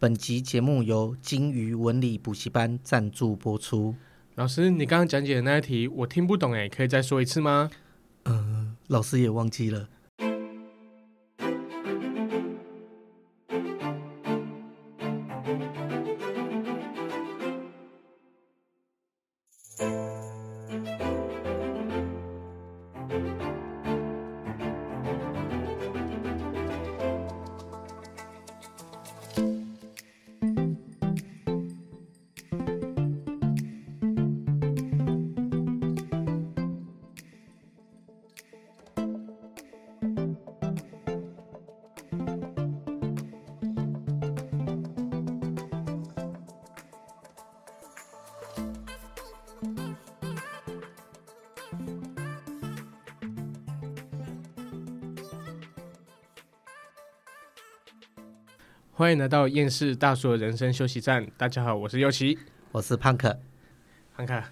本集节目由金鱼文理补习班赞助播出。老师，你刚刚讲解的那一题我听不懂，哎，可以再说一次吗？嗯、呃，老师也忘记了。欢迎来到厌世大叔的人生休息站。大家好，我是优奇，我是胖克。胖克，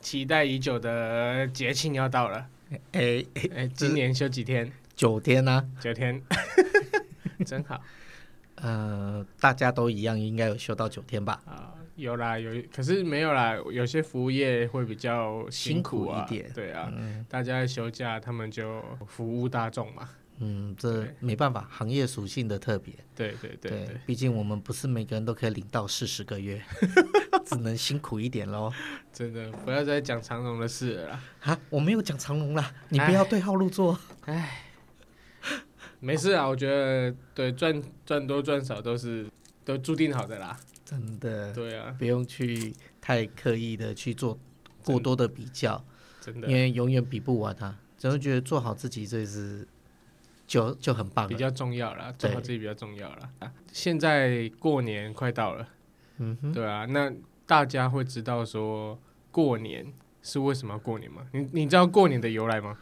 期待已久的节庆要到了。哎哎，今年休几天？九天呢、啊？九天，真好。呃，大家都一样，应该有休到九天吧？啊，有啦，有，可是没有啦。有些服务业会比较辛苦，一点。对啊，嗯、大家休假，他们就服务大众嘛。嗯，这没办法，行业属性的特别。对对对对，毕竟我们不是每个人都可以领到四十个月，只能辛苦一点喽。真的，不要再讲长龙的事了啦。啊，我没有讲长龙啦，你不要对号入座。哎，没事啊，我觉得对赚赚多赚少都是都注定好的啦。真的。对啊，不用去太刻意的去做过多的比较，真的，因为永远比不完啊。只会觉得做好自己这是。就就很棒，比较重要了，做好自己比较重要了。现在过年快到了，嗯哼，对啊，那大家会知道说过年是为什么要过年吗？你你知道过年的由来吗？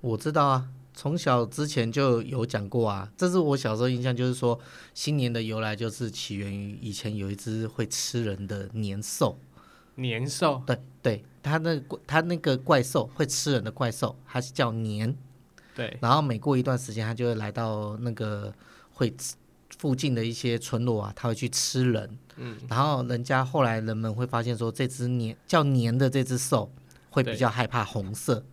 我知道啊，从小之前就有讲过啊。这是我小时候印象，就是说新年的由来就是起源于以前有一只会吃人的年兽，年兽，对对，它那它那个怪兽会吃人的怪兽，它是叫年。对，然后每过一段时间，他就会来到那个会附近的一些村落啊，他会去吃人。嗯，然后人家后来人们会发现说，这只年叫年的这只兽会比较害怕红色，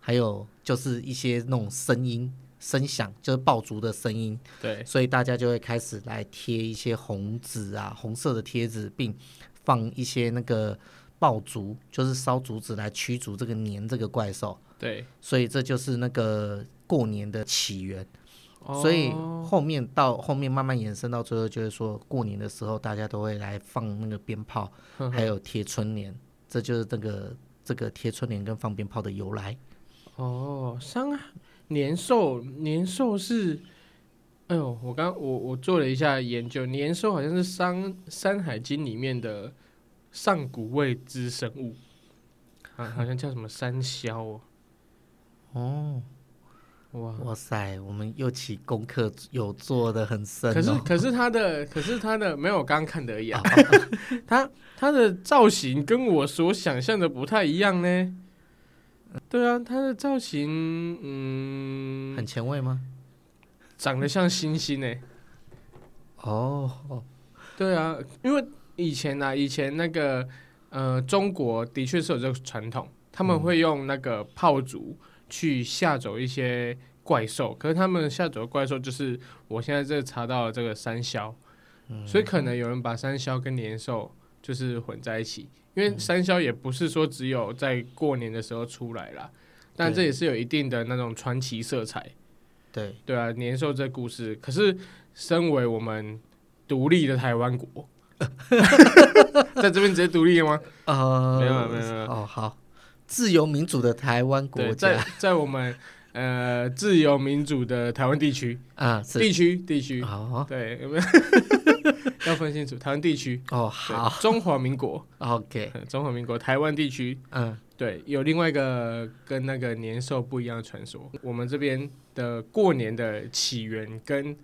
还有就是一些那种声音声响，就是爆竹的声音。对，所以大家就会开始来贴一些红纸啊，红色的贴纸，并放一些那个爆竹，就是烧竹子来驱逐这个年这个怪兽。对，所以这就是那个过年的起源，哦、所以后面到后面慢慢延伸到最后，就是说过年的时候，大家都会来放那个鞭炮，呵呵还有贴春联，这就是这个这个贴春联跟放鞭炮的由来。哦，山年兽，年兽是，哎呦，我刚我我做了一下研究，年兽好像是山山海经里面的上古未知生物，啊，好像叫什么山魈哦。哦，哇哇塞！我们又起功课有做的很深，哦，可是可是他的可是他的没有我刚刚看的而已，啊，他他的造型跟我所想象的不太一样呢。对啊，他的造型嗯，很前卫吗？长得像星星呢。哦，对啊，因为以前呢，啊，以前那个呃，中国的确是有这个传统，他们会用那个炮竹。去吓走一些怪兽，可是他们吓走的怪兽就是我现在这查到的这个山魈，嗯、所以可能有人把山魈跟年兽就是混在一起，因为山魈也不是说只有在过年的时候出来啦，但这也是有一定的那种传奇色彩。对对啊，年兽这故事，可是身为我们独立的台湾国，在这边直接独立了吗？呃，没有没有没有哦，好。自由民主的台湾国家，在在我们呃自由民主的台湾地区。啊，地区地区，哦，对，有没有要分清楚台湾地区。哦，好，中华民国，OK，中华民国台湾地区，嗯，对，有另外一个跟那个年兽不一样的传说，我们这边的过年的起源跟。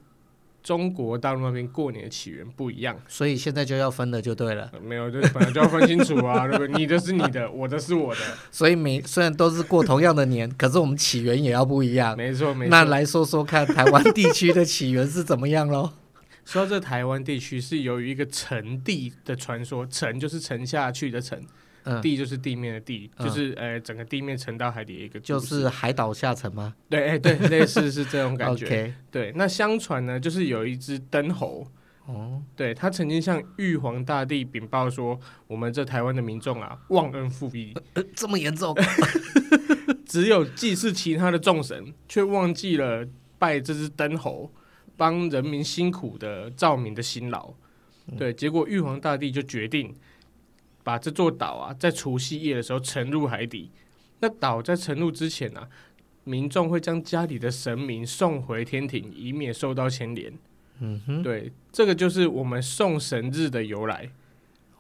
中国大陆那边过年的起源不一样，所以现在就要分了，就对了。没有，就本来就要分清楚啊，对不对？你的是你的，我的是我的。所以每虽然都是过同样的年，可是我们起源也要不一样。没错，没错。那来说说看，台湾地区的起源是怎么样喽？说到这台湾地区是由于一个沉地的传说，沉就是沉下去的沉，嗯、地就是地面的地，嗯、就是呃整个地面沉到海底的一个，就是海岛下沉吗？对，哎对，类似是这种感觉。对，那相传呢，就是有一只灯猴。哦，对，他曾经向玉皇大帝禀报说，我们这台湾的民众啊，忘恩负义，呃，这么严重，只有祭祀其他的众神，却忘记了拜这只灯猴，帮人民辛苦的照明的辛劳。对，结果玉皇大帝就决定把这座岛啊，在除夕夜的时候沉入海底。那岛在沉入之前啊，民众会将家里的神明送回天庭，以免受到牵连。嗯哼，对，这个就是我们送神日的由来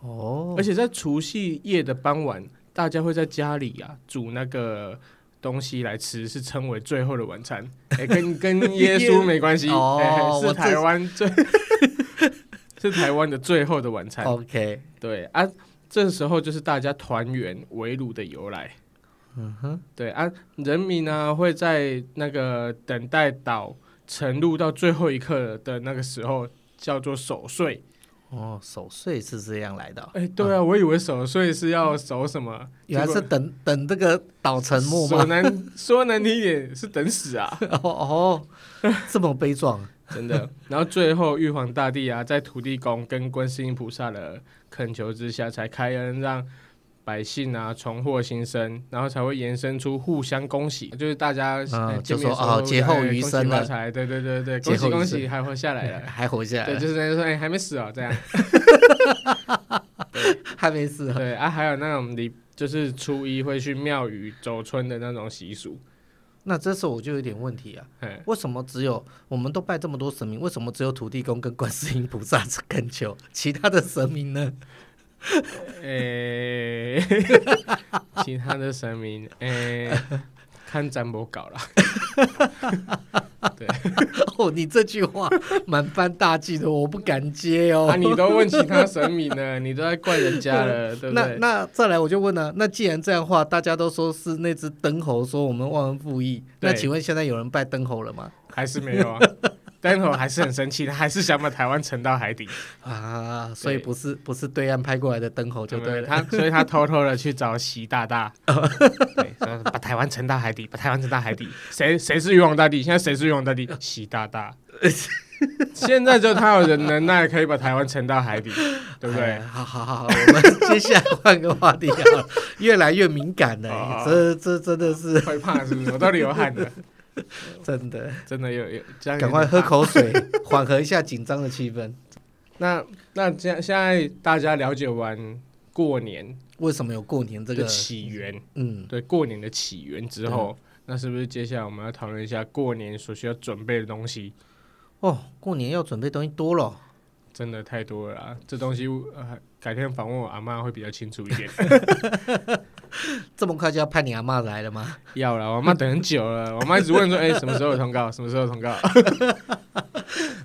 哦。而且在除夕夜的傍晚，大家会在家里啊煮那个东西来吃，是称为最后的晚餐。哎，跟跟耶稣没关系哦，是台湾最 是台湾的最后的晚餐。OK，对啊，这时候就是大家团圆围炉的由来。嗯哼，对啊，人民呢会在那个等待岛。沉入到最后一刻的那个时候，叫做守岁。哦，守岁是这样来的。哎，对啊，嗯、我以为守岁是要守什么？原来是等等这个倒沉没吗？说难说难听一点，是等死啊！哦哦，这么悲壮，真的。然后最后玉皇大帝啊，在土地公跟观世音菩萨的恳求之下，才开恩让。百姓啊，重获新生，然后才会延伸出互相恭喜，就是大家、就说哦，劫后余生了，对对对对，恭喜恭喜，还活下来了，还活下来，对，就是那个说，哎、欸，还没死哦，这样，还没死，对啊，还有那种你就是初一会去庙宇走春的那种习俗，那这时候我就有点问题啊，为什么只有我们都拜这么多神明，为什么只有土地公跟观世音菩萨 恳求，其他的神明呢？诶，欸、其他的神明，诶、欸，看占卜搞了。对，哦，你这句话满番大忌的，我不敢接哦。啊，你都问其他神明了，你都在怪人家了，对不对？那那再来，我就问了，那既然这样的话，大家都说是那只灯猴说我们忘恩负义，那请问现在有人拜灯猴了吗？还是没有啊？灯猴还是很生气，他还是想把台湾沉到海底 啊！所以不是不是对岸派过来的灯猴就对了，他所以他偷偷的去找习大大，对，把台湾沉到海底，把台湾沉到海底。谁谁是玉皇大帝？现在谁是玉皇大帝？习大大。现在就他有人能耐可以把台湾沉到海底，对不对？好好好，我们接下来换个话题啊，越来越敏感了，这这真的是会怕是不是？我都流汗了。真的，真的有有，赶快喝口水，缓和一下紧张的气氛。那那现现在大家了解完过年为什么有过年这个起源？嗯，对，过年的起源之后，嗯、那是不是接下来我们要讨论一下过年所需要准备的东西？哦，过年要准备东西多了，真的太多了啦。这东西呃，改天访问我阿妈会比较清楚一点。这么快就要派你阿妈来了吗？要了，我妈等很久了。我妈一直问说：“哎、欸，什么时候有通告？什么时候有通告？”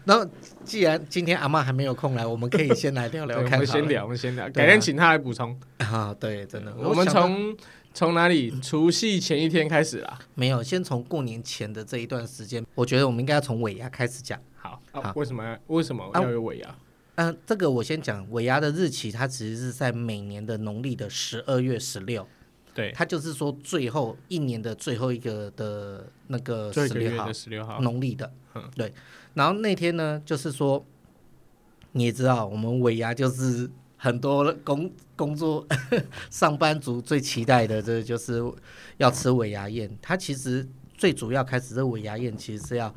然后，既然今天阿妈还没有空来，我们可以先来聊聊 看。我们先聊，我们先聊，改天请她来补充。啊，对，真的。我们从从哪里？除夕前一天开始啦？没有，先从过年前的这一段时间。我觉得我们应该要从尾牙开始讲。好，好，啊、为什么为什么要有尾牙？嗯、这个我先讲。尾牙的日期，它其实是在每年的农历的十二月十六。对，它就是说最后一年的最后一个的那个十六号，十六号农历的，嗯，对。然后那天呢，就是说你也知道，我们尾牙就是很多工工作 上班族最期待的，这就是要吃尾牙宴。它其实最主要开始这尾牙宴，其实是要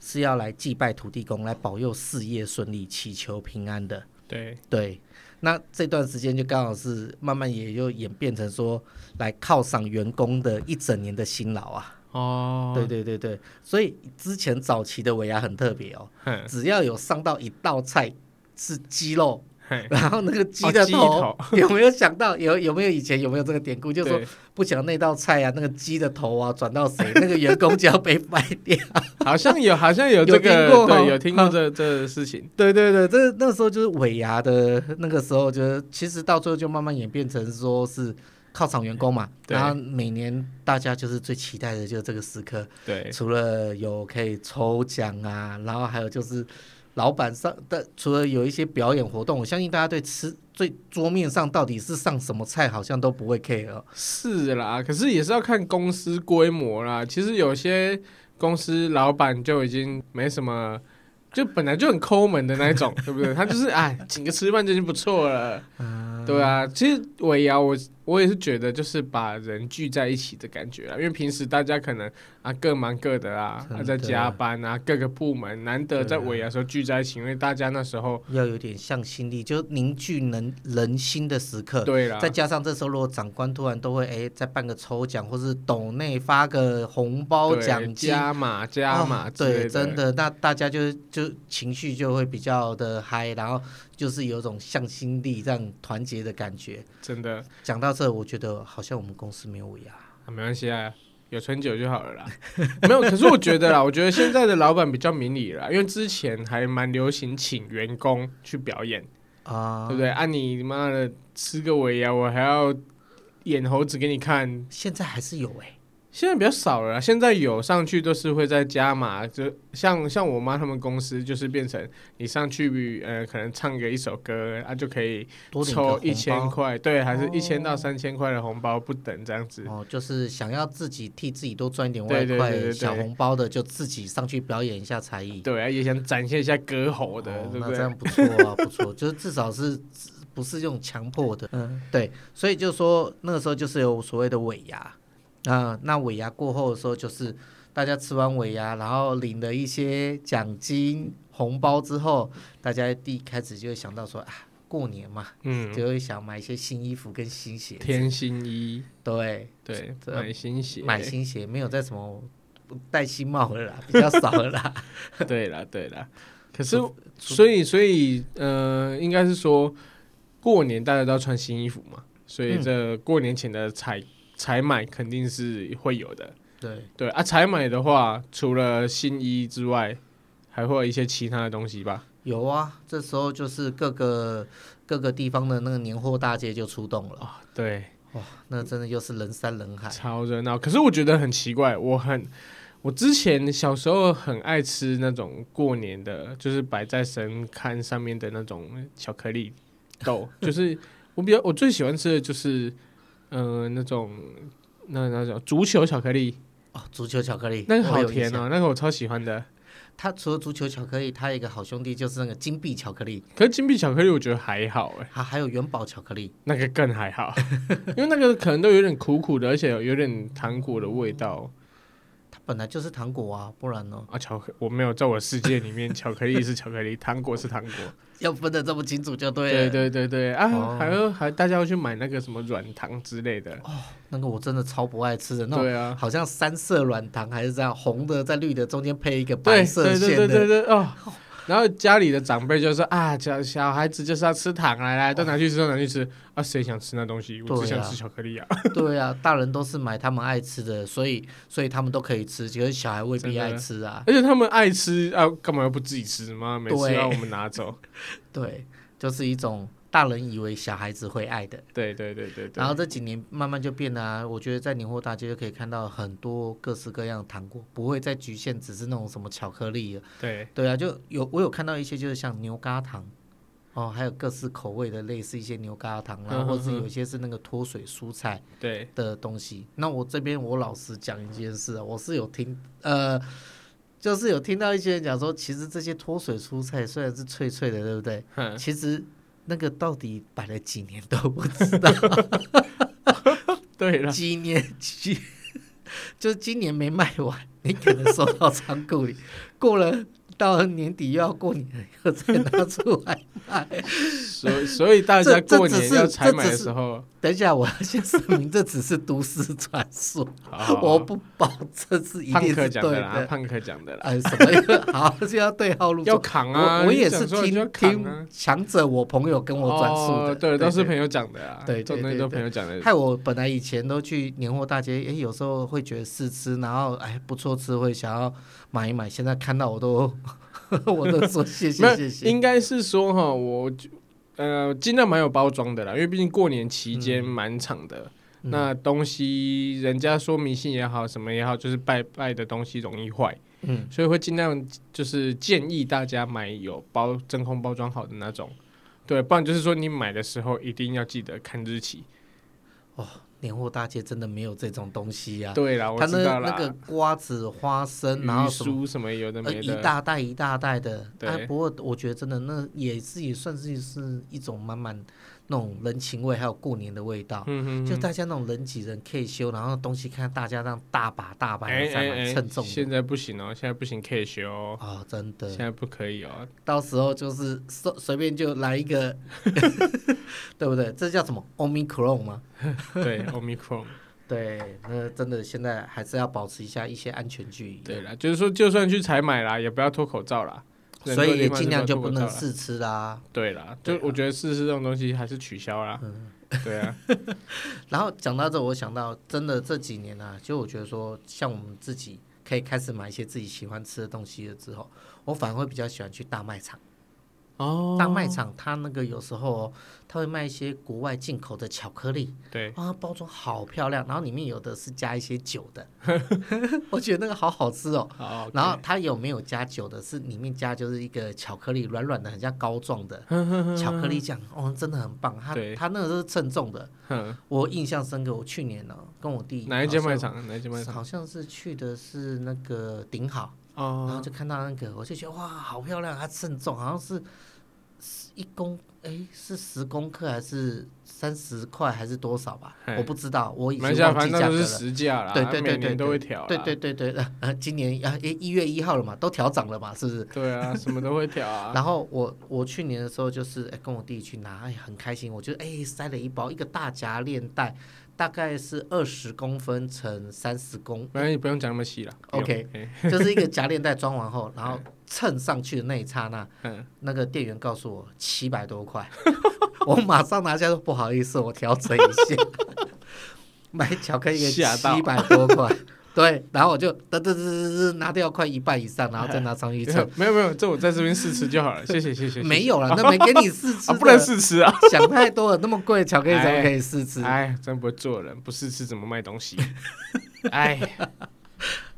是要来祭拜土地公，来保佑事业顺利，祈求平安的。对对。那这段时间就刚好是慢慢也就演变成说，来犒赏员工的一整年的辛劳啊。哦，对对对对，所以之前早期的尾牙很特别哦，只要有上到一道菜是鸡肉。然后那个鸡的头有没有想到有有没有以前有没有这个典故？就是说不讲那道菜啊，那个鸡的头啊转到谁，那个员工就要被卖掉。好像有，好像有这个，对，有听过这这事情。对对对，这那时候就是尾牙的那个时候，就是其实到最后就慢慢演变成说是犒赏员工嘛。然后每年大家就是最期待的就是这个时刻。对，除了有可以抽奖啊，然后还有就是。老板上的除了有一些表演活动，我相信大家对吃最桌面上到底是上什么菜，好像都不会 care。是啦，可是也是要看公司规模啦。其实有些公司老板就已经没什么。就本来就很抠门的那一种，对不对？他就是哎，请个吃饭就已经不错了，嗯、对啊。其实尾牙我我也是觉得就是把人聚在一起的感觉啊，因为平时大家可能啊各忙各的啊，还在加班啊，各个部门难得在尾牙的时候聚在一起，因为大家那时候要有点向心力，就凝聚人人心的时刻。对了，再加上这时候如果长官突然都会哎再办个抽奖，或是斗内发个红包奖金，加码加码，对，真的，那大家就就情绪就会比较的嗨，然后就是有种向心力这样团结的感觉。真的，讲到这，我觉得好像我们公司没有尾牙，啊，没关系啊，有春酒就好了啦。没有，可是我觉得啦，我觉得现在的老板比较明理了，因为之前还蛮流行请员工去表演啊，对不对？啊，你妈的吃个尾牙，我还要演猴子给你看，现在还是有哎、欸。现在比较少了，现在有上去都是会在加码，就像像我妈他们公司就是变成你上去呃可能唱个一首歌啊就可以抽一千块，对，还是一千到三千块的红包不等这样子。哦，就是想要自己替自己多赚一点外快小红包的，就自己上去表演一下才艺。对啊，也想展现一下歌喉的，哦、对不对？那这样不错啊，不错，就是至少是不是用强迫的。嗯，对，所以就说那个时候就是有所谓的尾牙。啊，那尾牙过后的时候，就是大家吃完尾牙，然后领了一些奖金、红包之后，大家第一开始就会想到说啊，过年嘛，嗯，就会想买一些新衣服跟新鞋，添新衣，对对，买新鞋，买新鞋，没有再什么戴新帽了啦，比较少了啦。对啦对啦，可是所以所以呃，应该是说过年大家都要穿新衣服嘛，所以这过年前的彩。采买肯定是会有的，对对啊，采买的话，除了新衣之外，还会有一些其他的东西吧？有啊，这时候就是各个各个地方的那个年货大街就出动了。哦、对，哇，那真的又是人山人海，超热闹。可是我觉得很奇怪，我很我之前小时候很爱吃那种过年的，就是摆在神龛上面的那种巧克力豆，就是我比较我最喜欢吃的就是。嗯、呃，那种那那种足球巧克力哦，足球巧克力那个好甜哦，那个我超喜欢的。它除了足球巧克力，它有一个好兄弟就是那个金币巧克力。可是金币巧克力我觉得还好哎，它还有元宝巧克力，那个更还好，因为那个可能都有点苦苦的，而且有，有点糖果的味道。它本来就是糖果啊，不然呢？啊，巧克我没有在我世界里面，巧克力是巧克力，糖果是糖果。要分得这么清楚就对了。对对对对啊，哦、还有还大家要去买那个什么软糖之类的。哦，那个我真的超不爱吃的。那对啊，好像三色软糖还是这样，红的在绿的中间配一个白色线的。对对对对对哦。然后家里的长辈就说啊，小小孩子就是要吃糖，来来，都拿去吃，都拿去吃。啊，谁想吃那东西？我只想吃巧克力啊。对啊，大人都是买他们爱吃的，所以所以他们都可以吃，其实小孩未必爱吃啊。而且他们爱吃啊，干嘛又不自己吃吗？每次要我们拿走。对，就是一种。大人以为小孩子会爱的，对对对对，对。然后这几年慢慢就变了啊，我觉得在年货大街就可以看到很多各式各样的糖果，不会再局限只是那种什么巧克力了。对对啊，就有我有看到一些就是像牛轧糖，哦，还有各式口味的类似一些牛轧糖，然后或是有些是那个脱水蔬菜对的东西。那我这边我老实讲一件事啊，我是有听呃，就是有听到一些人讲说，其实这些脱水蔬菜虽然是脆脆的，对不对？其实。那个到底摆了几年都不知道，对了，几年几，就是今年没卖完，你可能收到仓库里，过了。到了年底又要过年了，又再拿出来卖，所以所以大家过年要采买的时候，等一下我要先声明，这只是都市传说，我不保证是一定是对的。胖克讲的啦，哎，什么？好，就要对号入座。要扛啊！我也是听听强者，我朋友跟我转述的，对，都是朋友讲的啊，对，对，都朋友讲的。害我本来以前都去年货大街，哎，有时候会觉得试吃，然后哎不错吃，会想要买一买。现在看到我都。我都说谢谢谢谢，应该是说哈，我呃尽量蛮有包装的啦，因为毕竟过年期间蛮长的，嗯、那东西人家说迷信也好，什么也好，就是拜拜的东西容易坏，嗯，所以会尽量就是建议大家买有包真空包装好的那种，对，不然就是说你买的时候一定要记得看日期。哦，年货大街真的没有这种东西呀、啊？对啦，我知道啦。那个瓜子、花生，然后什么什么有的没的，一大袋一大袋的。对、啊，不过我觉得真的那也是也算是是一种满满。那种人情味，还有过年的味道，嗯、哼哼就大家那种人挤人可以修，然后东西看大家这样大把大把的在买，称重。现在不行哦，现在不行可以修哦，真的，现在不可以哦。到时候就是随随便就来一个，对不对？这叫什么？Omicron 吗？对，Omicron。对，那真的现在还是要保持一下一些安全距离。对了，就是说，就算去采买啦，也不要脱口罩啦。所以也尽量就不能试吃啦。对啦，就我觉得试吃这种东西还是取消啦。嗯，对啊。然后讲到这，我想到真的这几年啊，就我觉得说，像我们自己可以开始买一些自己喜欢吃的东西了之后，我反而会比较喜欢去大卖场。哦，大卖场它那个有时候它会卖一些国外进口的巧克力，对啊，包装好漂亮，然后里面有的是加一些酒的，我觉得那个好好吃哦。然后它有没有加酒的？是里面加就是一个巧克力，软软的，很像膏状的 巧克力酱，哦，真的很棒。它它那个是称重的，我印象深刻。我去年呢跟我弟哪一间卖场？哪一间卖场？好像是去的是那个顶好。哦，然后就看到那个，我就觉得哇，好漂亮，它称重，好像是一公，哎，是十公克还是三十块还是多少吧？我不知道，我已经忘记价格了。实价啦，对对对对，都会调。对对对对，呃，今年啊，一月一号了嘛，都调涨了嘛，是不是？对啊，什么都会调啊。然后我我去年的时候就是哎跟我弟去拿，哎很开心，我就哎塞了一包一个大夹链袋。大概是二十公分乘三十公，反正你不用讲那么细了。OK，就是一个 夹链袋装完后，然后称上去的那一刹那，嗯、那个店员告诉我七百多块，我马上拿下说不好意思，我调整一下，买巧克力七百多块。对，然后我就噔噔噔噔噔拿掉快一半以上，然后再拿上去称。没有没有，这我在这边试吃就好了，谢谢谢谢。没有了，那没给你试吃，不能试吃啊！想太多了，那么贵的巧克力怎么可以试吃？哎，真不会做人，不试吃怎么卖东西？哎，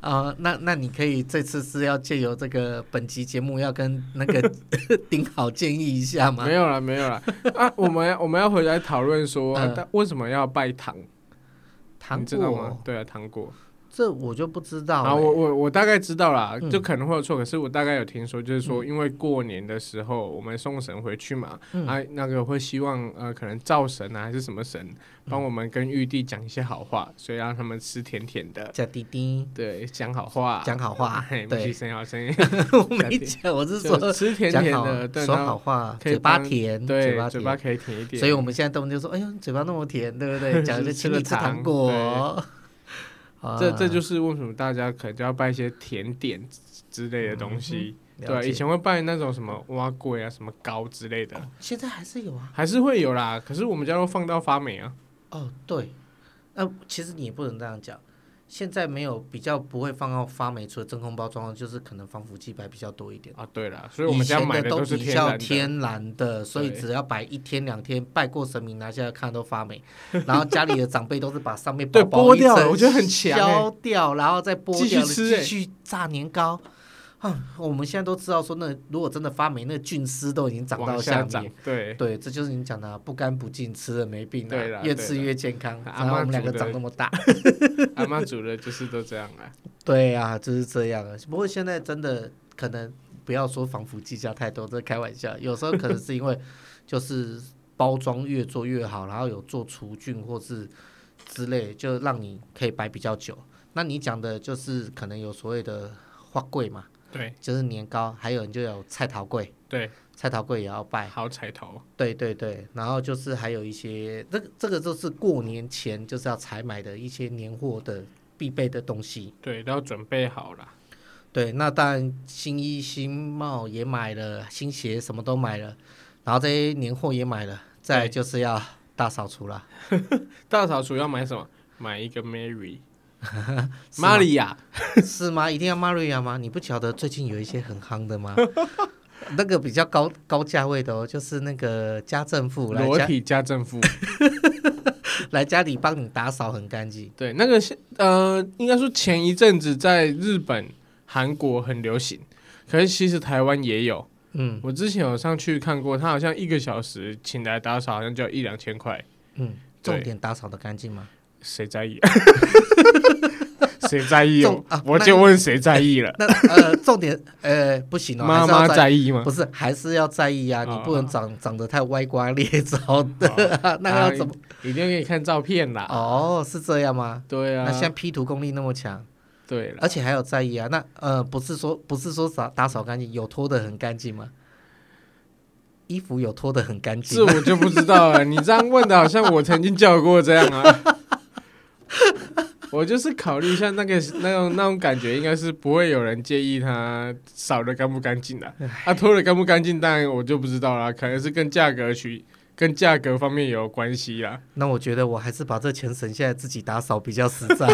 啊，那那你可以这次是要借由这个本集节目要跟那个 丁好建议一下吗？没有了没有了 啊！我们我们要回来讨论说，为什么要拜糖？糖知道吗？对啊，糖果。这我就不知道、欸。啊，我我我大概知道啦，就可能会有错，嗯、可是我大概有听说，就是说，因为过年的时候我们送神回去嘛，嗯、啊，那个会希望呃，可能灶神啊还是什么神，帮我们跟玉帝讲一些好话，所以让他们吃甜甜的。叫滴滴。对，讲好话。讲好话。对，没声好声音。我没讲，我是说吃甜甜的，对，说好话，嘴巴甜，对，嘴巴可以甜一点。所以我们现在动不动就说，哎呦，嘴巴那么甜，对不对？讲就请你吃糖果。这这就是为什么大家可能就要拜一些甜点之类的东西，嗯、对、啊，以前会拜那种什么碗粿啊、什么糕之类的，现在还是有啊，还是会有啦。可是我们家都放到发霉啊。哦，对，那、呃、其实你也不能这样讲。现在没有比较不会放到发霉，除了真空包装，就是可能防腐剂摆比较多一点啊。对了，所以我们家买的都是比较天然的，所以只要摆一天两天，拜过神明拿下来看都发霉。然后家里的长辈都是把上面薄薄一层我觉得很强，削掉，然后再剥掉，继续炸年糕。啊，我们现在都知道说，那如果真的发霉，那菌丝都已经长到下面。对对，这就是你讲的不干不净，吃了没病，对，越吃越健康。然后我们两个长那么大，阿妈煮的 就是都这样啊。对啊，就是这样啊。不过现在真的可能不要说防腐剂加太多，这开玩笑。有时候可能是因为就是包装越做越好，然后有做除菌或是之类，就让你可以摆比较久。那你讲的就是可能有所谓的花柜嘛？对，就是年糕，还有人就有菜头柜，对，菜头柜也要拜，好彩头，对对对，然后就是还有一些，这个这个就是过年前就是要采买的一些年货的必备的东西，对，都要准备好了。对，那当然新衣新帽也买了，新鞋什么都买了，然后这些年货也买了，再就是要大扫除了。大扫除要买什么？买一个 Mary。玛利亚是吗？一定要玛利亚吗？你不晓得最近有一些很夯的吗？那个比较高高价位的哦，就是那个家政妇，裸体家政妇 来家里帮你打扫很干净。对，那个呃，应该说前一阵子在日本韩国很流行，可是其实台湾也有。嗯，我之前有上去看过，他好像一个小时请来打扫，好像就要一两千块。嗯，重点打扫的干净吗？谁在意？谁在意？啊、我就问谁在意了。那呃，重点呃，不行哦，妈妈在，意吗？不是，还是要在意啊！哦、你不能长长得太歪瓜裂枣的，哦、那要怎么？一定要给你看照片啦。哦，是这样吗？对啊。那现在 P 图功力那么强，对，而且还有在意啊。那呃，不是说不是说打打扫干净，有拖得很干净吗？衣服有拖得很干净，这我就不知道了。你这样问的，好像我曾经叫过这样啊。我就是考虑一下那个那种那种感觉，应该是不会有人介意他扫的干不干净的。他拖的干不干净，当然我就不知道了，可能是跟价格取跟价格方面有关系啦。那我觉得我还是把这钱省下来自己打扫比较实在。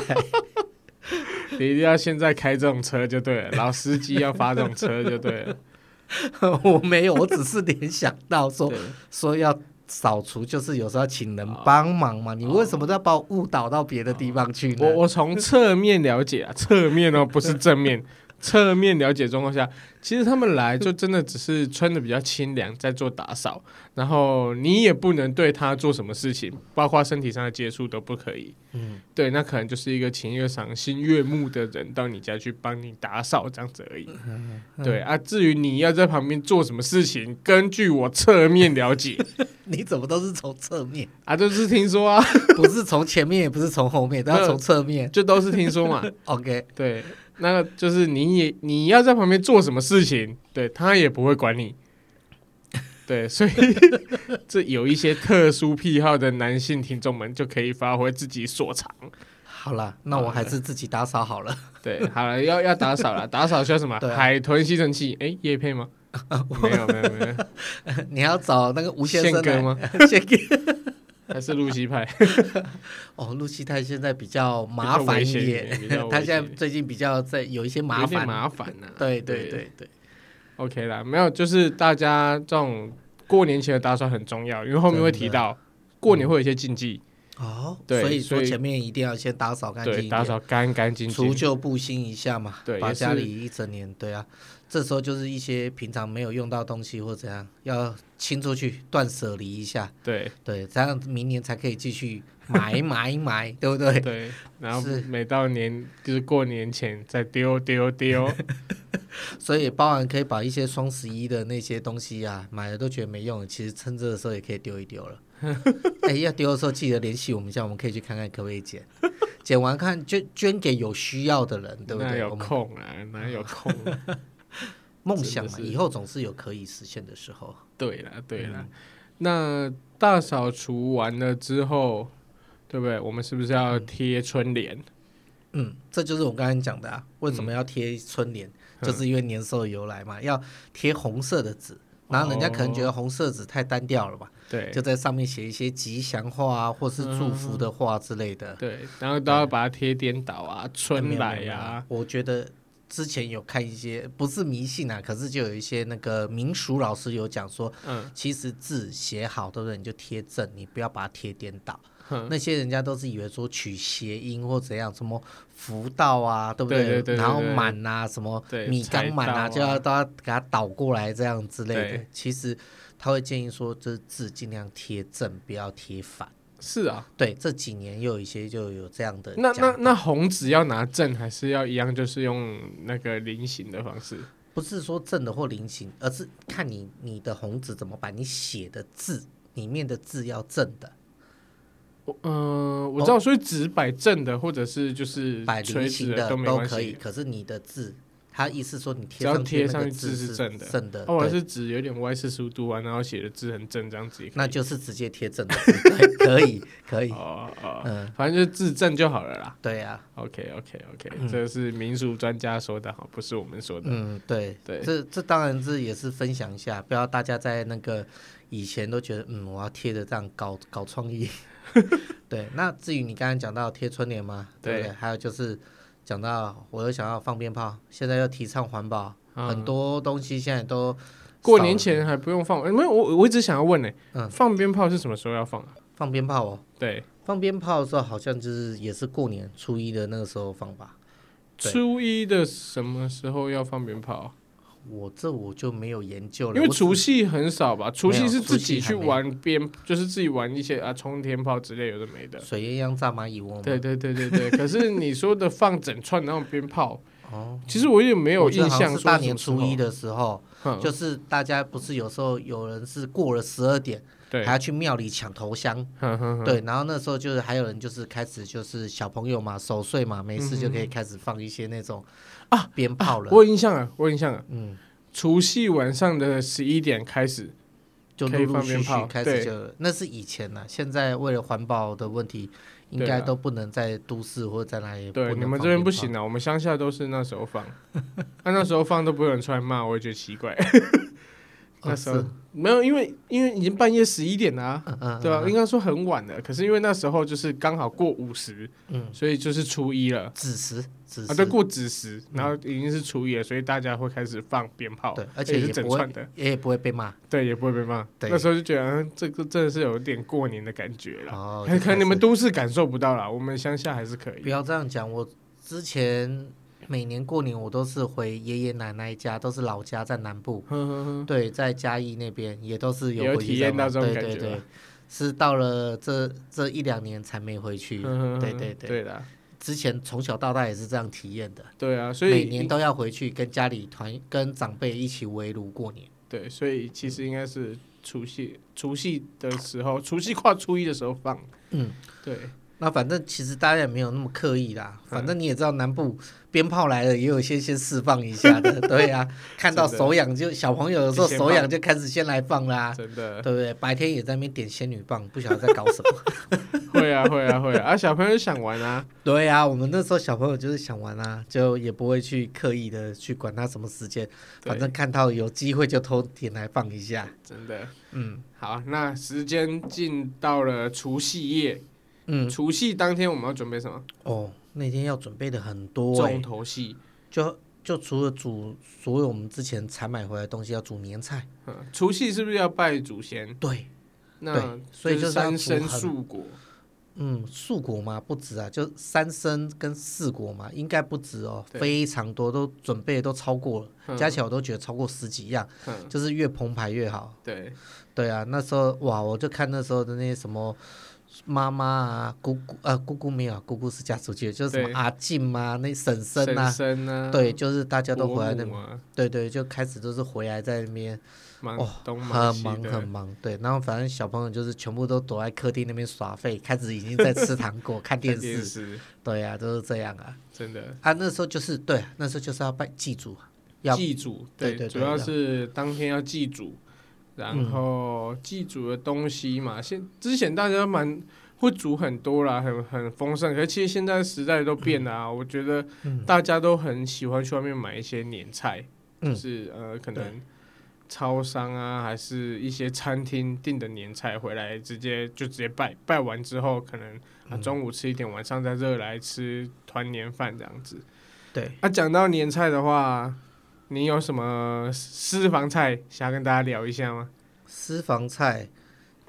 你一定要现在开这种车就对了，老司机要发这种车就对了。我没有，我只是联想到说说要扫除，就是有时候要请人帮忙嘛。你为什么都要把我误导到别的地方去呢？我我从侧面了解啊，侧面哦，不是正面。侧面了解状况下，其实他们来就真的只是穿的比较清凉，在做打扫，然后你也不能对他做什么事情，包括身体上的接触都不可以。嗯，对，那可能就是一个情悦赏心悦目的人到你家去帮你打扫这样子而已。嗯嗯、对啊，至于你要在旁边做什么事情，根据我侧面了解，你怎么都是从侧面啊？就是听说啊，不是从前面，也不是从后面，都要从侧面，就都是听说嘛。OK，对。那个就是你也你要在旁边做什么事情，对他也不会管你，对，所以这有一些特殊癖好的男性听众们就可以发挥自己所长。好了，那我还是自己打扫好了。对，好了，要要打扫了，打扫需要什么？啊、海豚吸尘器？哎、欸，业配吗？没有没有没有。你要找那个吴先生哥吗？先给。还是露西派哦，露西派现在比较麻烦一点，他现在最近比较在有一些麻烦，麻烦呢。对对对对，对，OK 啦，没有，就是大家这种过年前的打扫很重要，因为后面会提到过年会有一些禁忌哦，对，所以说前面一定要先打扫干净，打扫干干净净，除旧布新一下嘛，对，把家里一整年，对啊。这时候就是一些平常没有用到东西或怎样，要清出去，断舍离一下。对对，这样明年才可以继续买买买，对不对？对。然后每到年就是过年前再丢丢丢。所以包含可以把一些双十一的那些东西啊，买了都觉得没用，其实趁这个时候也可以丢一丢了。哎，要丢的时候记得联系我们一下，我们可以去看看可不可以捡。捡完看捐捐给有需要的人，对不对？哪有空啊？哪有空啊？梦想嘛，以后总是有可以实现的时候。对了，对了，嗯、那大扫除完了之后，对不对？我们是不是要贴春联？嗯，这就是我刚才讲的啊。为什么要贴春联？嗯、就是因为年兽的由来嘛，要贴红色的纸。然后人家可能觉得红色纸太单调了吧？对、哦，就在上面写一些吉祥话啊，或是祝福的话之类的。嗯、对，然后都要把它贴颠倒啊，春来呀、啊。我觉得。之前有看一些不是迷信啊，可是就有一些那个民俗老师有讲说，嗯，其实字写好，对不对？你就贴正，你不要把它贴颠倒。嗯、那些人家都是以为说取谐音或怎样，什么福到啊，对不对？对对对对对，然后满啊，什么米缸满啊，啊就要都要给它倒过来这样之类的。其实他会建议说，这字尽量贴正，不要贴反。是啊，对，这几年又有一些就有这样的。那那那红纸要拿正，还是要一样，就是用那个菱形的方式？不是说正的或菱形，而是看你你的红纸怎么摆，你写的字里面的字要正的。嗯、呃，我知道，所以纸摆正的，或者是就是摆菱形的都可以，可是你的字。他意思说，你贴上贴上去字是正的，正的，或者是纸有点歪四十五度啊，然后写的字很正，这样子，那就是直接贴正的字，可以，可以，哦哦，嗯，反正就是字正就好了啦。对呀，OK OK OK，这是民俗专家说的哈，不是我们说的。嗯，对对，这这当然是也是分享一下，不要大家在那个以前都觉得，嗯，我要贴的这样搞搞创意。对，那至于你刚刚讲到贴春联吗？对，还有就是。讲到我又想要放鞭炮，现在又提倡环保，嗯、很多东西现在都过年前还不用放。没有，我我一直想要问呢，嗯，放鞭炮是什么时候要放啊？放鞭炮哦，对，放鞭炮的时候好像就是也是过年初一的那个时候放吧。初一的什么时候要放鞭炮？我这我就没有研究了，因为除夕很少吧？除夕是自己去玩鞭，就是自己玩一些啊冲天炮之类有的没的。水鸳鸯炸蚂蚁窝。对对对对对。可是你说的放整串那种鞭炮，哦，其实我也没有印象。是大年初一的时候，就是大家不是有时候有人是过了十二点，对，还要去庙里抢头香，对，然后那时候就是还有人就是开始就是小朋友嘛守岁嘛，没事就可以开始放一些那种。啊，鞭炮了！我有印象了，我有印象了。嗯，除夕晚上的十一点开始就陆陆续续开始就，那是以前呢。现在为了环保的问题，应该都不能在都市或者在哪里。对，你们这边不行啊，我们乡下都是那时候放，那 那时候放都不会有人出来骂，我也觉得奇怪。那时候没有，因为因为已经半夜十一点了，对吧？应该说很晚了。可是因为那时候就是刚好过午时，嗯，所以就是初一了，子时，子时啊，对，过子时，然后已经是初一了，所以大家会开始放鞭炮，对，而且是整串的，也不会被骂，对，也不会被骂。那时候就觉得这个真的是有点过年的感觉了。哦，可能你们都市感受不到了，我们乡下还是可以。不要这样讲，我之前。每年过年我都是回爷爷奶奶家，都是老家在南部，对，在嘉义那边也都是有，有体验到这种感觉。对对对，是到了这这一两年才没回去。对对对，对啦，之前从小到大也是这样体验的。对啊，所以每年都要回去跟家里团跟长辈一起围炉过年。对，所以其实应该是除夕除夕的时候，除夕跨初一的时候放。嗯，对。那反正其实大家也没有那么刻意啦，反正你也知道南部鞭炮来了，也有些先释放一下的，对呀、啊。看到手痒就小朋友的时候手痒就开始先来放啦，真的，对不对？白天也在那边点仙女棒，不晓得在搞什么。会啊会啊会啊！啊小朋友想玩啊，对呀、啊，我们那时候小朋友就是想玩啊，就也不会去刻意的去管他什么时间，反正看到有机会就偷点来放一下。真的，嗯，好，那时间进到了除夕夜。嗯，除夕当天我们要准备什么？哦，那天要准备的很多，重头戏，就就除了煮所有我们之前采买回来的东西，要煮年菜。嗯，除夕是不是要拜祖先？对，那所以就三生素果。嗯，素果嘛不止啊，就三生跟四果嘛，应该不止哦，非常多，都准备都超过了，加起来我都觉得超过十几样，就是越澎湃越好。对，对啊，那时候哇，我就看那时候的那些什么。妈妈啊，姑姑啊，姑姑没有，姑姑是嫁出去的，就是什么阿静啊，那婶婶啊，对，就是大家都回来那，对对，就开始都是回来在那边，哦，很忙很忙，对，然后反正小朋友就是全部都躲在客厅那边耍废，开始已经在吃糖果、看电视，对呀，都是这样啊，真的。啊，那时候就是对，那时候就是要拜祭祖，要祭祖，对对，主要。是当天要祭祖。然后祭祖的东西嘛，现之前大家蛮会煮很多啦，很很丰盛。可是其实现在时代都变了啊，我觉得大家都很喜欢去外面买一些年菜，就是呃可能超商啊，还是一些餐厅订的年菜回来，直接就直接拜拜完之后，可能啊中午吃一点，晚上再热来吃团年饭这样子。对，那讲到年菜的话。你有什么私房菜想要跟大家聊一下吗？私房菜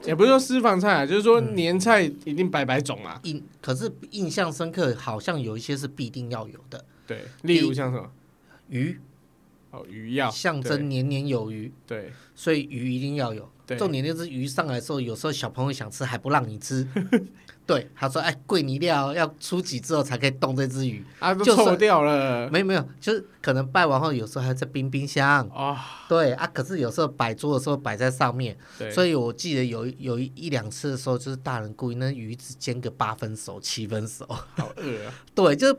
也不是说私房菜啊，就是说年菜一定百百种啊。印可是印象深刻，好像有一些是必定要有的。对，例如像什么鱼，哦鱼要象征年年有余。对，所以鱼一定要有。对，重点就是鱼上来的时候，有时候小朋友想吃还不让你吃。对，他说：“哎，桂泥料要要初几之后才可以动这只鱼啊，就臭掉了。没有没有，就是可能拜完后，有时候还在冰冰箱。哦，对啊，可是有时候摆桌的时候摆在上面。对，所以我记得有有一一两次的时候，就是大人故意那鱼只煎个八分熟、七分熟，好饿啊。对，就。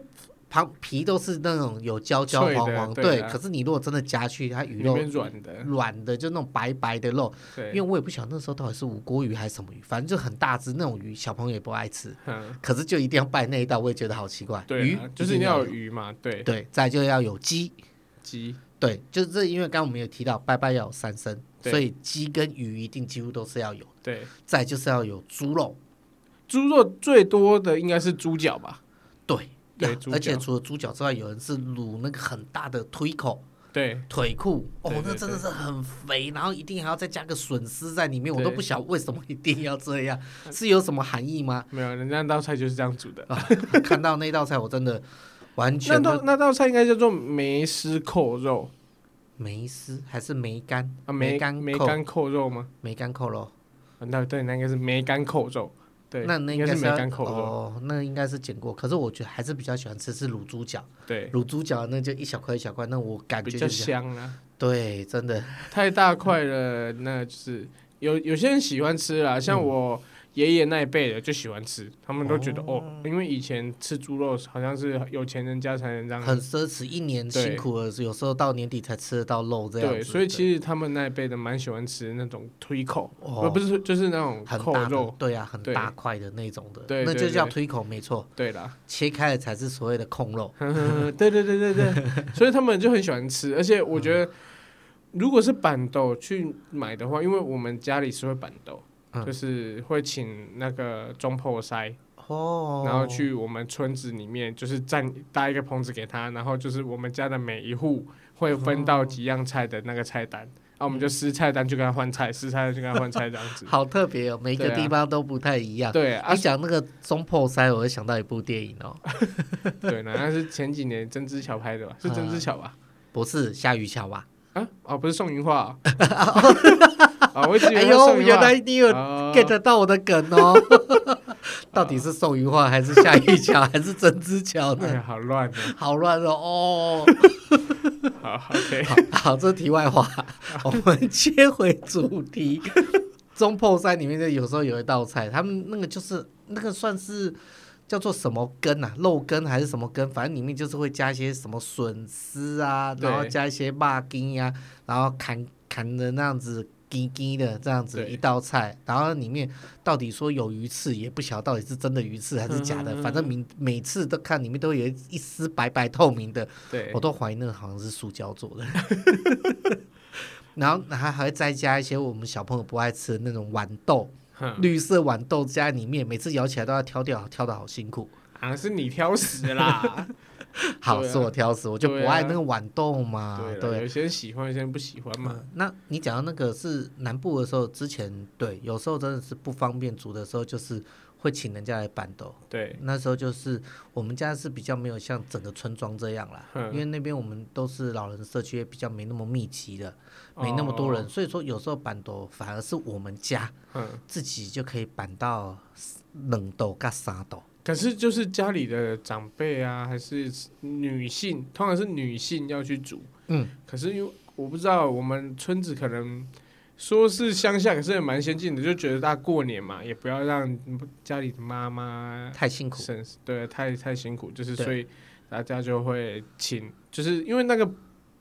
旁皮都是那种有焦焦黄黄，对。可是你如果真的夹去，它鱼肉软的，软的就那种白白的肉。因为我也不晓得那时候到底是五锅鱼还是什么鱼，反正就很大只那种鱼，小朋友也不爱吃。可是就一定要拜那一道，我也觉得好奇怪。对鱼就是一定要有鱼嘛，对。对，再就要有鸡。鸡。对，就是这因为刚刚我们有提到拜拜要有三牲，所以鸡跟鱼一定几乎都是要有。对。再就是要有猪肉，猪肉最多的应该是猪脚吧？对。对，而且除了猪脚之外，有人是卤那个很大的腿口，对，腿裤，哦，那真的是很肥，然后一定还要再加个笋丝在里面，我都不晓得为什么一定要这样，是有什么含义吗？没有，人家那道菜就是这样煮的。看到那道菜，我真的，完全那道那道菜应该叫做梅丝扣肉，梅丝还是梅干啊？梅干梅干扣肉吗？梅干扣肉，那对，那应该是梅干扣肉。对，那那应该是没干扣肉哦，那应该是剪过。可是我觉得还是比较喜欢吃是卤猪脚。对，卤猪脚那就一小块一小块，那我感觉比较香啊。对，真的太大块了，那就是有有些人喜欢吃啦，像我。嗯爷爷那一辈的就喜欢吃，他们都觉得哦，哦，因为以前吃猪肉好像是有钱人家才能这样，很奢侈，一年辛苦了，有时候到年底才吃得到肉这样。对，所以其实他们那一辈的蛮喜欢吃那种推口，哦，不是就是那种扣肉，对啊，很大块的那种的，对，那就叫推口，没错。对啦，切开了才是所谓的控肉。对对对对对，所以他们就很喜欢吃，而且我觉得，如果是板豆去买的话，因为我们家里是会办桌。就是会请那个中破塞，哦，然后去我们村子里面，就是站搭一个棚子给他，然后就是我们家的每一户会分到几样菜的那个菜单，然后我们就撕菜单就跟他换菜，撕菜单就跟他换菜这样子。好特别哦，每个地方都不太一样。对啊，你讲那个中破塞，我会想到一部电影哦。对，那是前几年曾之乔拍的吧？是曾之乔吧？不是夏雨乔吧？啊哦，不是宋 哎呦，原来你有 get 到我的梗哦！到底是宋芸樺还是夏玉桥还是曾之乔呢？好乱哦好乱哦！哦，好，OK，好，好，这是题外话。我们切回主题。中破山里面的有时候有一道菜，他们那个就是那个算是叫做什么根啊？肉根还是什么根？反正里面就是会加一些什么笋丝啊，然后加一些肉筋呀，然后砍砍的那样子。滴滴的这样子一道菜，然后里面到底说有鱼刺，也不晓得到底是真的鱼刺还是假的，嗯、反正每每次都看里面都有一丝白白透明的，对我都怀疑那个好像是塑胶做的。然后还还会再加一些我们小朋友不爱吃的那种豌豆，嗯、绿色豌豆加在里面，每次咬起来都要挑掉，挑的好辛苦。好像是你挑食啦。好，是我挑食，我就不爱那个豌豆嘛。对，有些人喜欢，有些人不喜欢嘛。那你讲到那个是南部的时候，之前对，有时候真的是不方便煮的时候，就是会请人家来板豆。对，那时候就是我们家是比较没有像整个村庄这样啦，因为那边我们都是老人社区，也比较没那么密集的，没那么多人，所以说有时候板豆反而是我们家自己就可以板到冷豆跟三桌。可是就是家里的长辈啊，还是女性，通常是女性要去煮。嗯，可是因为我不知道，我们村子可能说是乡下，可是也蛮先进的，就觉得大家过年嘛，也不要让家里的妈妈太辛苦。对，太太辛苦，就是所以大家就会请，就是因为那个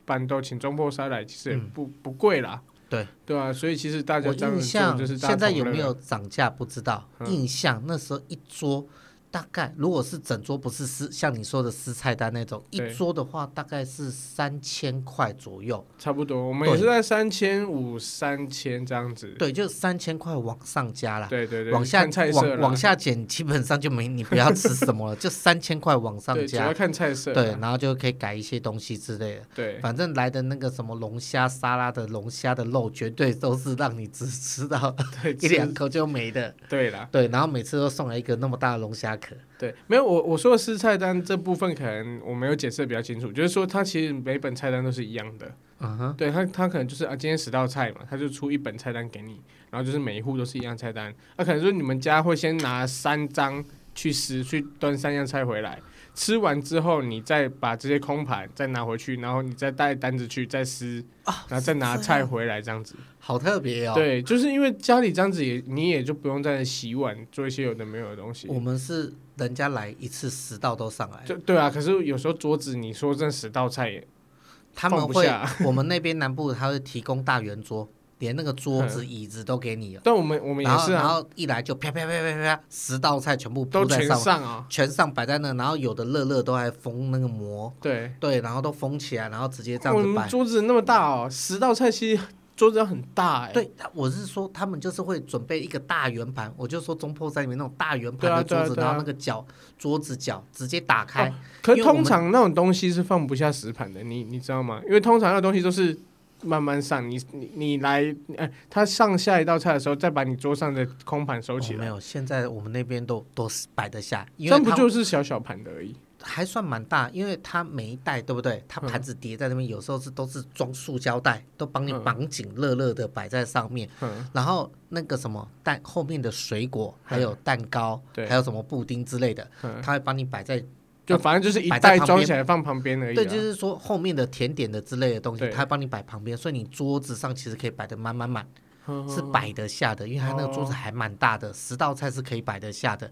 板豆请中破沙来，其实也不、嗯、不贵啦。对对啊，所以其实大家印象现在有没有涨价不知道，嗯、印象那时候一桌。大概如果是整桌不是私像你说的私菜单那种一桌的话，大概是三千块左右，差不多。我们也是在三千五、三千这样子。对，就三千块往上加了。对对对，往下往往下减，基本上就没你不要吃什么了，就三千块往上加。主要看菜色。对，然后就可以改一些东西之类的。对，反正来的那个什么龙虾沙拉的龙虾的肉，绝对都是让你只吃到 一两口就没的。对啦，对，然后每次都送来一个那么大的龙虾壳。对，没有我我说的撕菜单这部分可能我没有解释的比较清楚，就是说它其实每本菜单都是一样的，嗯哼，对，它它可能就是啊，今天十道菜嘛，它就出一本菜单给你，然后就是每一户都是一样菜单，那、啊、可能说你们家会先拿三张去撕，去端三样菜回来。吃完之后，你再把这些空盘再拿回去，然后你再带单子去再撕，啊、然后再拿菜回来，这样子。好特别哦。对，就是因为家里这样子也，你也就不用再洗碗做一些有的没有的东西。我们是人家来一次十道都上来。就对啊，可是有时候桌子你说这十道菜也他们会，我们那边南部他会提供大圆桌。连那个桌子、椅子都给你了，但我们我们也是啊。然后一来就啪啪啪啪啪，十道菜全部都全上啊，全上摆在那，然后有的乐乐都还封那个膜，对对，然后都封起来，然后直接这样子摆。桌子那么大哦，十道菜其实桌子要很大哎。对，我是说他们就是会准备一个大圆盘，我就说中破山里面那种大圆盘的桌子，然后那个角桌子角直接打开。可通常那种东西是放不下十盘的，你你知道吗？因为通常那东西都是。慢慢上，你你你来，哎，他上下一道菜的时候，再把你桌上的空盘收起来。哦。没有，现在我们那边都都是摆得下，这不就是小小盘的而已？还算蛮大，因为它每一袋对不对？它盘子叠在那边，有时候是都是装塑胶袋，都帮你绑紧，热热的摆在上面。嗯然后那个什么蛋后面的水果，还有蛋糕，还有什么布丁之类的，它会帮你摆在，就反正就是一袋装起来放旁边而已。对，就是说后面的甜点的之类的东西，他帮你摆旁边，所以你桌子上其实可以摆的满满满，是摆得下的，因为它那个桌子还蛮大的，十道菜是可以摆得下的。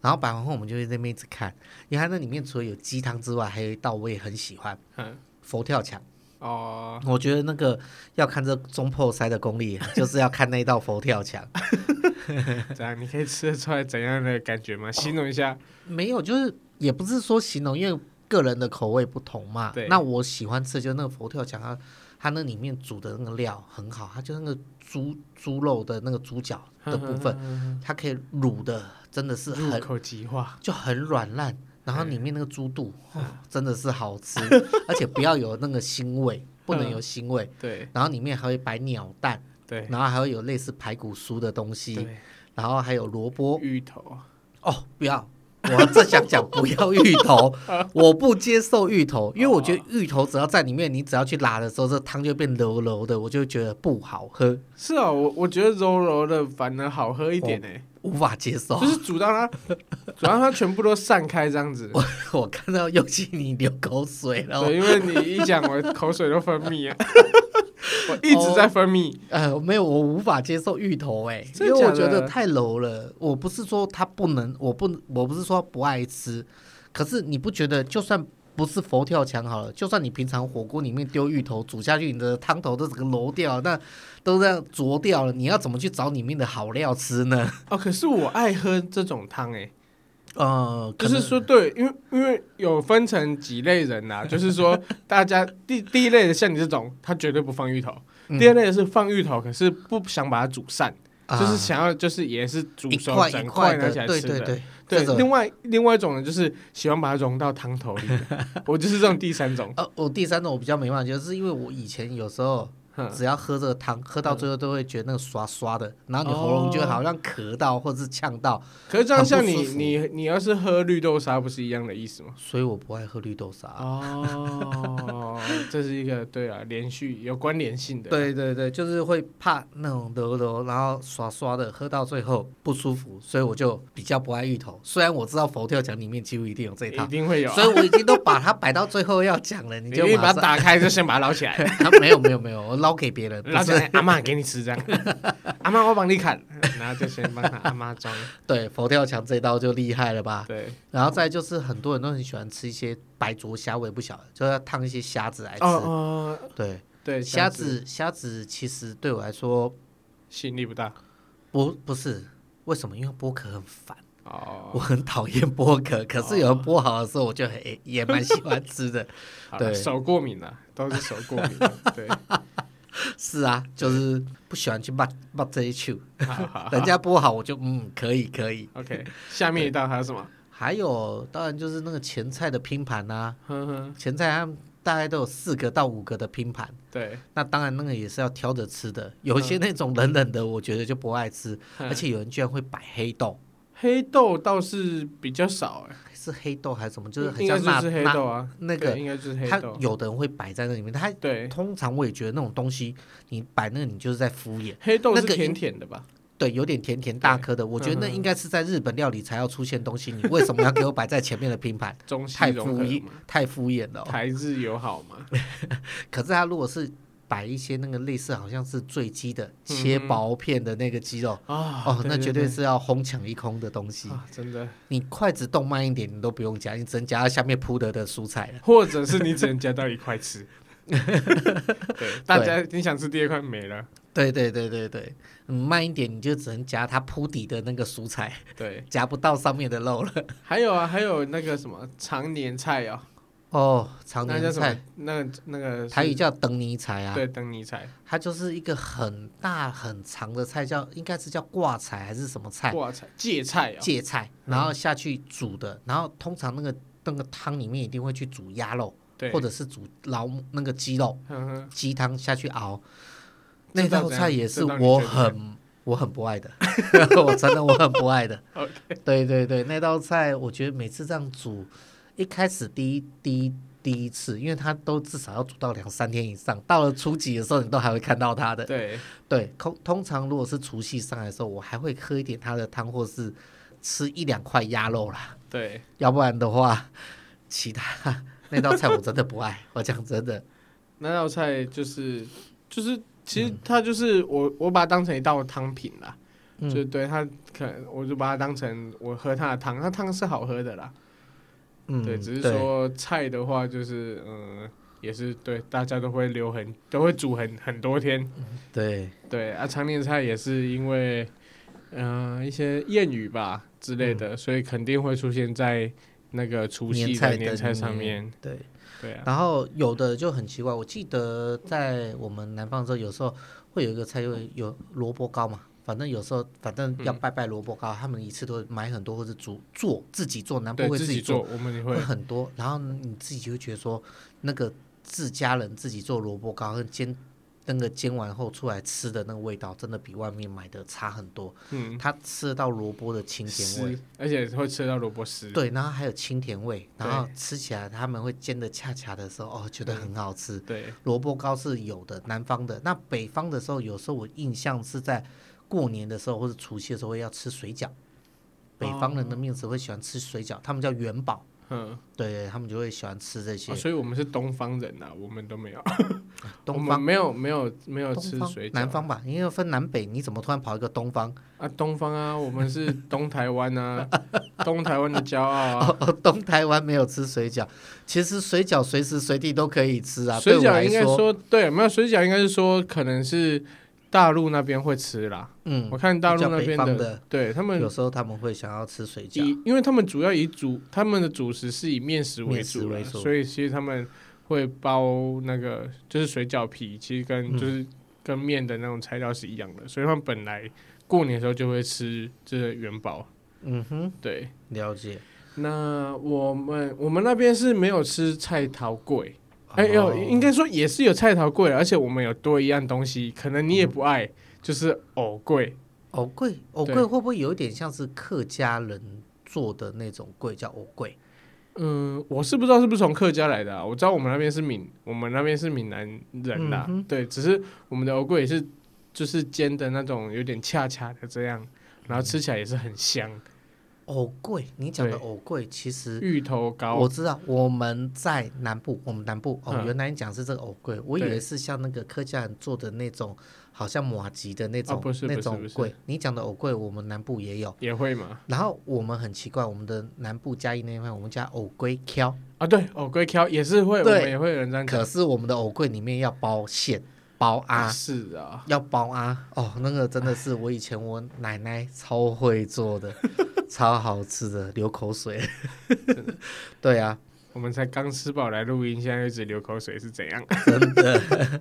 然后摆完后，我们就会在那边一直看，因为它那里面除了有鸡汤之外，还有一道我也很喜欢，嗯，佛跳墙。哦，我觉得那个要看这中破塞的功力，就是要看那一道佛跳墙。这样你可以吃得出来怎样的感觉吗？形容一下。哦，没有，就是也不是说形容，因为个人的口味不同嘛。对。那我喜欢吃就是那个佛跳墙，它它那里面煮的那个料很好，它就那个猪猪肉的那个猪脚的部分，它可以卤的。真的是很口即化，就很软烂，然后里面那个猪肚，哦，真的是好吃，而且不要有那个腥味，不能有腥味。对，然后里面还会摆鸟蛋，对，然后还会有类似排骨酥的东西，然后还有萝卜、芋头。哦，不要。我正想讲不要芋头，我不接受芋头，因为我觉得芋头只要在里面，你只要去拉的时候，这汤就变柔柔的，我就觉得不好喝。是啊，我我觉得柔柔的反而好喝一点呢，无法接受。就是煮到它，煮到它全部都散开这样子。我我看到尤其你流口水了，对，因为你一讲，我口水都分泌了。我一直在分泌，呃，没有，我无法接受芋头，哎，因为我觉得太柔了。我不是说它不能，我不，我不是说不爱吃，可是你不觉得，就算不是佛跳墙好了，就算你平常火锅里面丢芋头煮下去，你的汤头都整个揉掉，那都这样浊掉了，你要怎么去找里面的好料吃呢？哦，可是我爱喝这种汤，哎。呃，就是说，对，因为因为有分成几类人呐、啊，就是说，大家第第一类的像你这种，他绝对不放芋头；嗯、第二类的是放芋头，可是不想把它煮散，啊、就是想要就是也是煮熟整块拿起来吃的。对对对，对另外另外一种呢，就是喜欢把它融到汤头里面。我就是这种第三种。呃，我第三种我比较没办法，就是因为我以前有时候。只要喝这个汤，喝到最后都会觉得那个刷刷的，然后你喉咙就会好像咳到或者是呛到。可是这样像你你你要是喝绿豆沙，不是一样的意思吗？所以我不爱喝绿豆沙。哦，这是一个对啊，连续有关联性的。对对对，就是会怕那种柔柔，然后刷刷的，喝到最后不舒服，所以我就比较不爱芋头。虽然我知道佛跳墙里面几乎一定有这一套，一定会有，所以我已经都把它摆到最后要讲了，你就 把它打开，就先把它捞起来。没有没有没有，我捞。给别人，捞起来，阿妈给你吃这样。阿妈，我帮你砍，然后就先帮他阿妈装。对，佛跳墙这道就厉害了吧？对。然后再就是很多人都很喜欢吃一些白灼虾，我也不晓得，就要烫一些虾子来吃。哦对对，虾子虾子其实对我来说吸引力不大。不不是，为什么？因为剥壳很烦。哦。我很讨厌剥壳，可是有人剥好的时候，我就很也蛮喜欢吃的。对，手过敏了，都是手过敏。对。是啊，就是不喜欢去骂骂这一球，人家剥好我就嗯可以可以。OK，下面一道还有什么？还有当然就是那个前菜的拼盘啊，呵呵前菜他们大概都有四个到五个的拼盘。对，那当然那个也是要挑着吃的，有些那种冷冷的我觉得就不爱吃，呵而且有人居然会摆黑豆，黑豆倒是比较少哎。是黑豆还是什么？就是很像那黑豆啊，那个应该就是黑豆。他有的人会摆在那里面，他对，通常我也觉得那种东西，你摆那个你就是在敷衍。黑豆是甜甜的吧？对，有点甜甜大颗的。我觉得那应该是在日本料理才要出现东西。你为什么要给我摆在前面的拼盘？太敷衍，太敷衍了。台日友好嘛？可是他如果是。摆一些那个类似好像是醉鸡的切薄片的那个鸡肉哦，那绝对是要哄抢一空的东西，真的。你筷子动慢一点，你都不用夹，你只能夹到下面铺的的蔬菜了，或者是你只能夹到一块吃。对，大家你想吃第二块没了。对对对对对，慢一点你就只能夹它铺底的那个蔬菜，对，夹不到上面的肉了。还有啊，还有那个什么常年菜啊。哦，长年菜，那个那个台语叫灯泥菜啊，对，灯泥菜，它就是一个很大很长的菜，叫应该是叫挂菜还是什么菜？挂菜，芥菜啊，芥菜，然后下去煮的，然后通常那个那个汤里面一定会去煮鸭肉，对，或者是煮老那个鸡肉，鸡汤下去熬，那道菜也？是我很我很不爱的，我真的我很不爱的。对对对，那道菜我觉得每次这样煮。一开始第一第一第一次，因为它都至少要煮到两三天以上，到了初几的时候，你都还会看到它的。对对，通通常如果是除夕上来的时候，我还会喝一点它的汤，或是吃一两块鸭肉啦。对，要不然的话，其他 那道菜我真的不爱。我讲真的，那道菜就是就是，其实它就是我我把它当成一道汤品啦。嗯、就对它可能我就把它当成我喝它的汤，它汤是好喝的啦。嗯，对，只是说菜的话，就是嗯、呃，也是对，大家都会留很，都会煮很很多天。对对啊，常年菜也是因为嗯、呃、一些谚语吧之类的、嗯，所以肯定会出现在那个除夕的年菜上面。对对啊，然后有的就很奇怪，我记得在我们南方的时候，有时候会有一个菜，就会有萝卜糕嘛。反正有时候，反正要拜拜萝卜糕，嗯，他们一次都会买很多，或者煮做自己做，南部会自己做，我们也会会很多。然后你自己就会觉得说，那个自家人自己做萝卜糕和煎。那个煎完后出来吃的那个味道，真的比外面买的差很多。嗯，他吃得到萝卜的清甜味，而且会吃得到萝卜丝。对，然后还有清甜味，然后吃起来他们会煎的恰恰的时候，哦，觉得很好吃。对，萝卜糕是有的，南方的。那北方的时候，有时候我印象是在过年的时候或者除夕的时候要吃水饺。北方人的面食会喜欢吃水饺，他们叫元宝。嗯，对，他们就会喜欢吃这些，哦、所以我们是东方人呐、啊，我们都没有，东方没有没有没有吃水饺，南方吧？因为分南北，你怎么突然跑一个东方啊？东方啊，我们是东台湾啊，东台湾的骄傲啊！哦，东台湾没有吃水饺，其实水饺随时随地都可以吃啊。水饺应该说对，没有水饺应该是说可能是。大陆那边会吃啦，嗯，我看大陆那边的，的，对他们有时候他们会想要吃水饺，因为他们主要以主他们的主食是以面食为主，为主，所以其实他们会包那个就是水饺皮，其实跟就是跟面的那种材料是一样的，嗯，所以他们本来过年的时候就会吃这个元宝，嗯哼，对，了解。那我们我们那边是没有吃菜桃粿。哎呦，应该说也是有菜头粿，而且我们有多一样东西，可能你也不爱，嗯、就是藕粿。藕粿，会不会有点像是客家人做的那种粿，叫藕粿？嗯，我是不知道是不是从客家来的、啊，我知道我们那边是闽，我们那边是闽南人啦、嗯。对，只是我们的藕粿也是就是煎的那种，有点恰恰的这样，然后吃起来也是很香。藕桂，你讲的藕桂其实芋头糕，我知道我们在南部，我们南部哦，原来你讲是这个藕桂，我以为是像那个客家人做的那种，好像马吉的那种，哦、那种桂。你讲的藕桂，我们南部也有，也会嘛。然后我们很奇怪，我们的南部嘉义那块，我们叫藕桂挑啊，对，藕桂挑也是会，我们也会有人这样。可是我们的藕桂里面要包馅。包啊，是啊，要包啊，哦，那个真的是我以前我奶奶超会做的，超好吃的，流口水。对啊，我们才刚吃饱来录音，现在一直流口水是怎样？真的。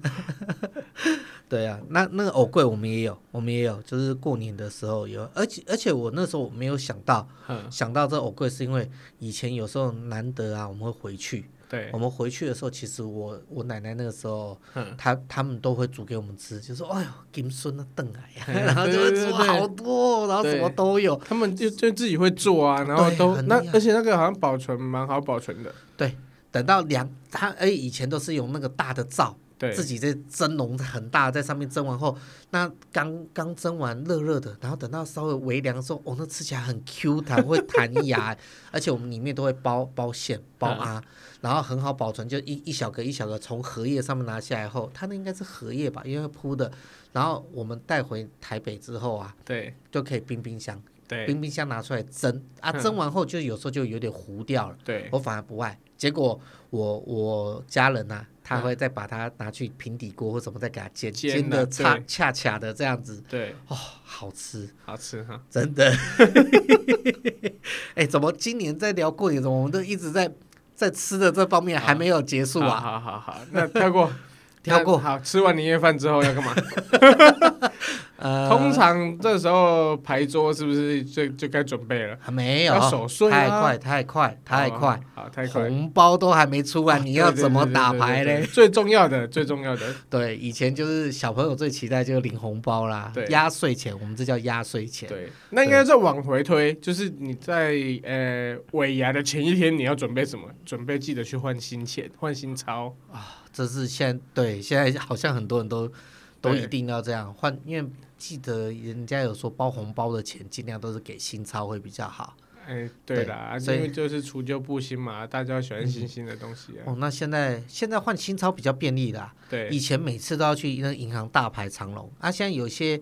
对啊，那那个藕桂我们也有，我们也有，就是过年的时候有，而且而且我那时候我没有想到，想到这藕桂是因为以前有时候难得啊，我们会回去。对，我们回去的时候，其实我我奶奶那个时候，她他们都会煮给我们吃，就说：“哎呦，金孙啊，炖来呀。”然后就会煮好多，然后什么都有。他们就就自己会做啊，然后都那而且那个好像保存蛮好保存的。对，等到凉，他哎以前都是用那个大的灶，对，自己在蒸笼很大，在上面蒸完后，那刚刚蒸完热热的，然后等到稍微微凉的时候，哦，那吃起来很 Q 弹，会弹牙，而且我们里面都会包包馅包啊。然后很好保存，就一一小个一小个从荷叶上面拿下来后，它那应该是荷叶吧，因为铺的。然后我们带回台北之后啊，对，就可以冰冰箱，对，冰冰箱拿出来蒸啊，蒸完后就有时候就有点糊掉了，对，我反而不爱。结果我我家人呐、啊，他会再把它拿去平底锅或什么再给它煎，煎的恰恰恰的这样子，对，哦，好吃，好吃哈，真的。哎，怎么今年在聊过年，怎么我们都一直在。在吃的这方面还没有结束啊！好好好，好，那跳过，跳过。好，吃完年夜饭之后要干嘛？呃，通常这时候牌桌是不是就就该准备了？还没有，守岁太快太快太快，好太快，红包都还没出来，你要怎么打牌嘞？最重要的，最重要的，对，以前就是小朋友最期待就是领红包啦，对，压岁钱，我们这叫压岁钱。对，那应该再往回推，就是你在呃尾牙的前一天，你要准备什么？准备记得去换新钱，换新钞啊！这是现在对现在好像很多人都都一定要这样换，因为。记得人家有说包红包的钱尽量都是给新钞会比较好。哎，对啦，因为就是除旧布新嘛，大家喜欢新新的东西啊。哦，那现在现在换新钞比较便利啦。对，以前每次都要去那银行大排长龙啊。现在有些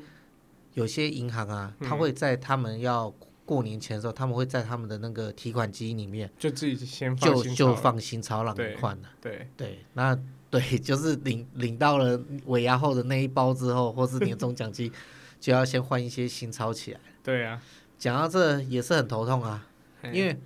有些银行啊，他会在他们要过年前的时候，他们会在他们的那个提款机里面就自己先就就放新钞让你换了。对对，那。对，就是领领到了尾牙后的那一包之后，或是年终奖金，就要先换一些新钞起来。对啊，讲到这也是很头痛啊，因为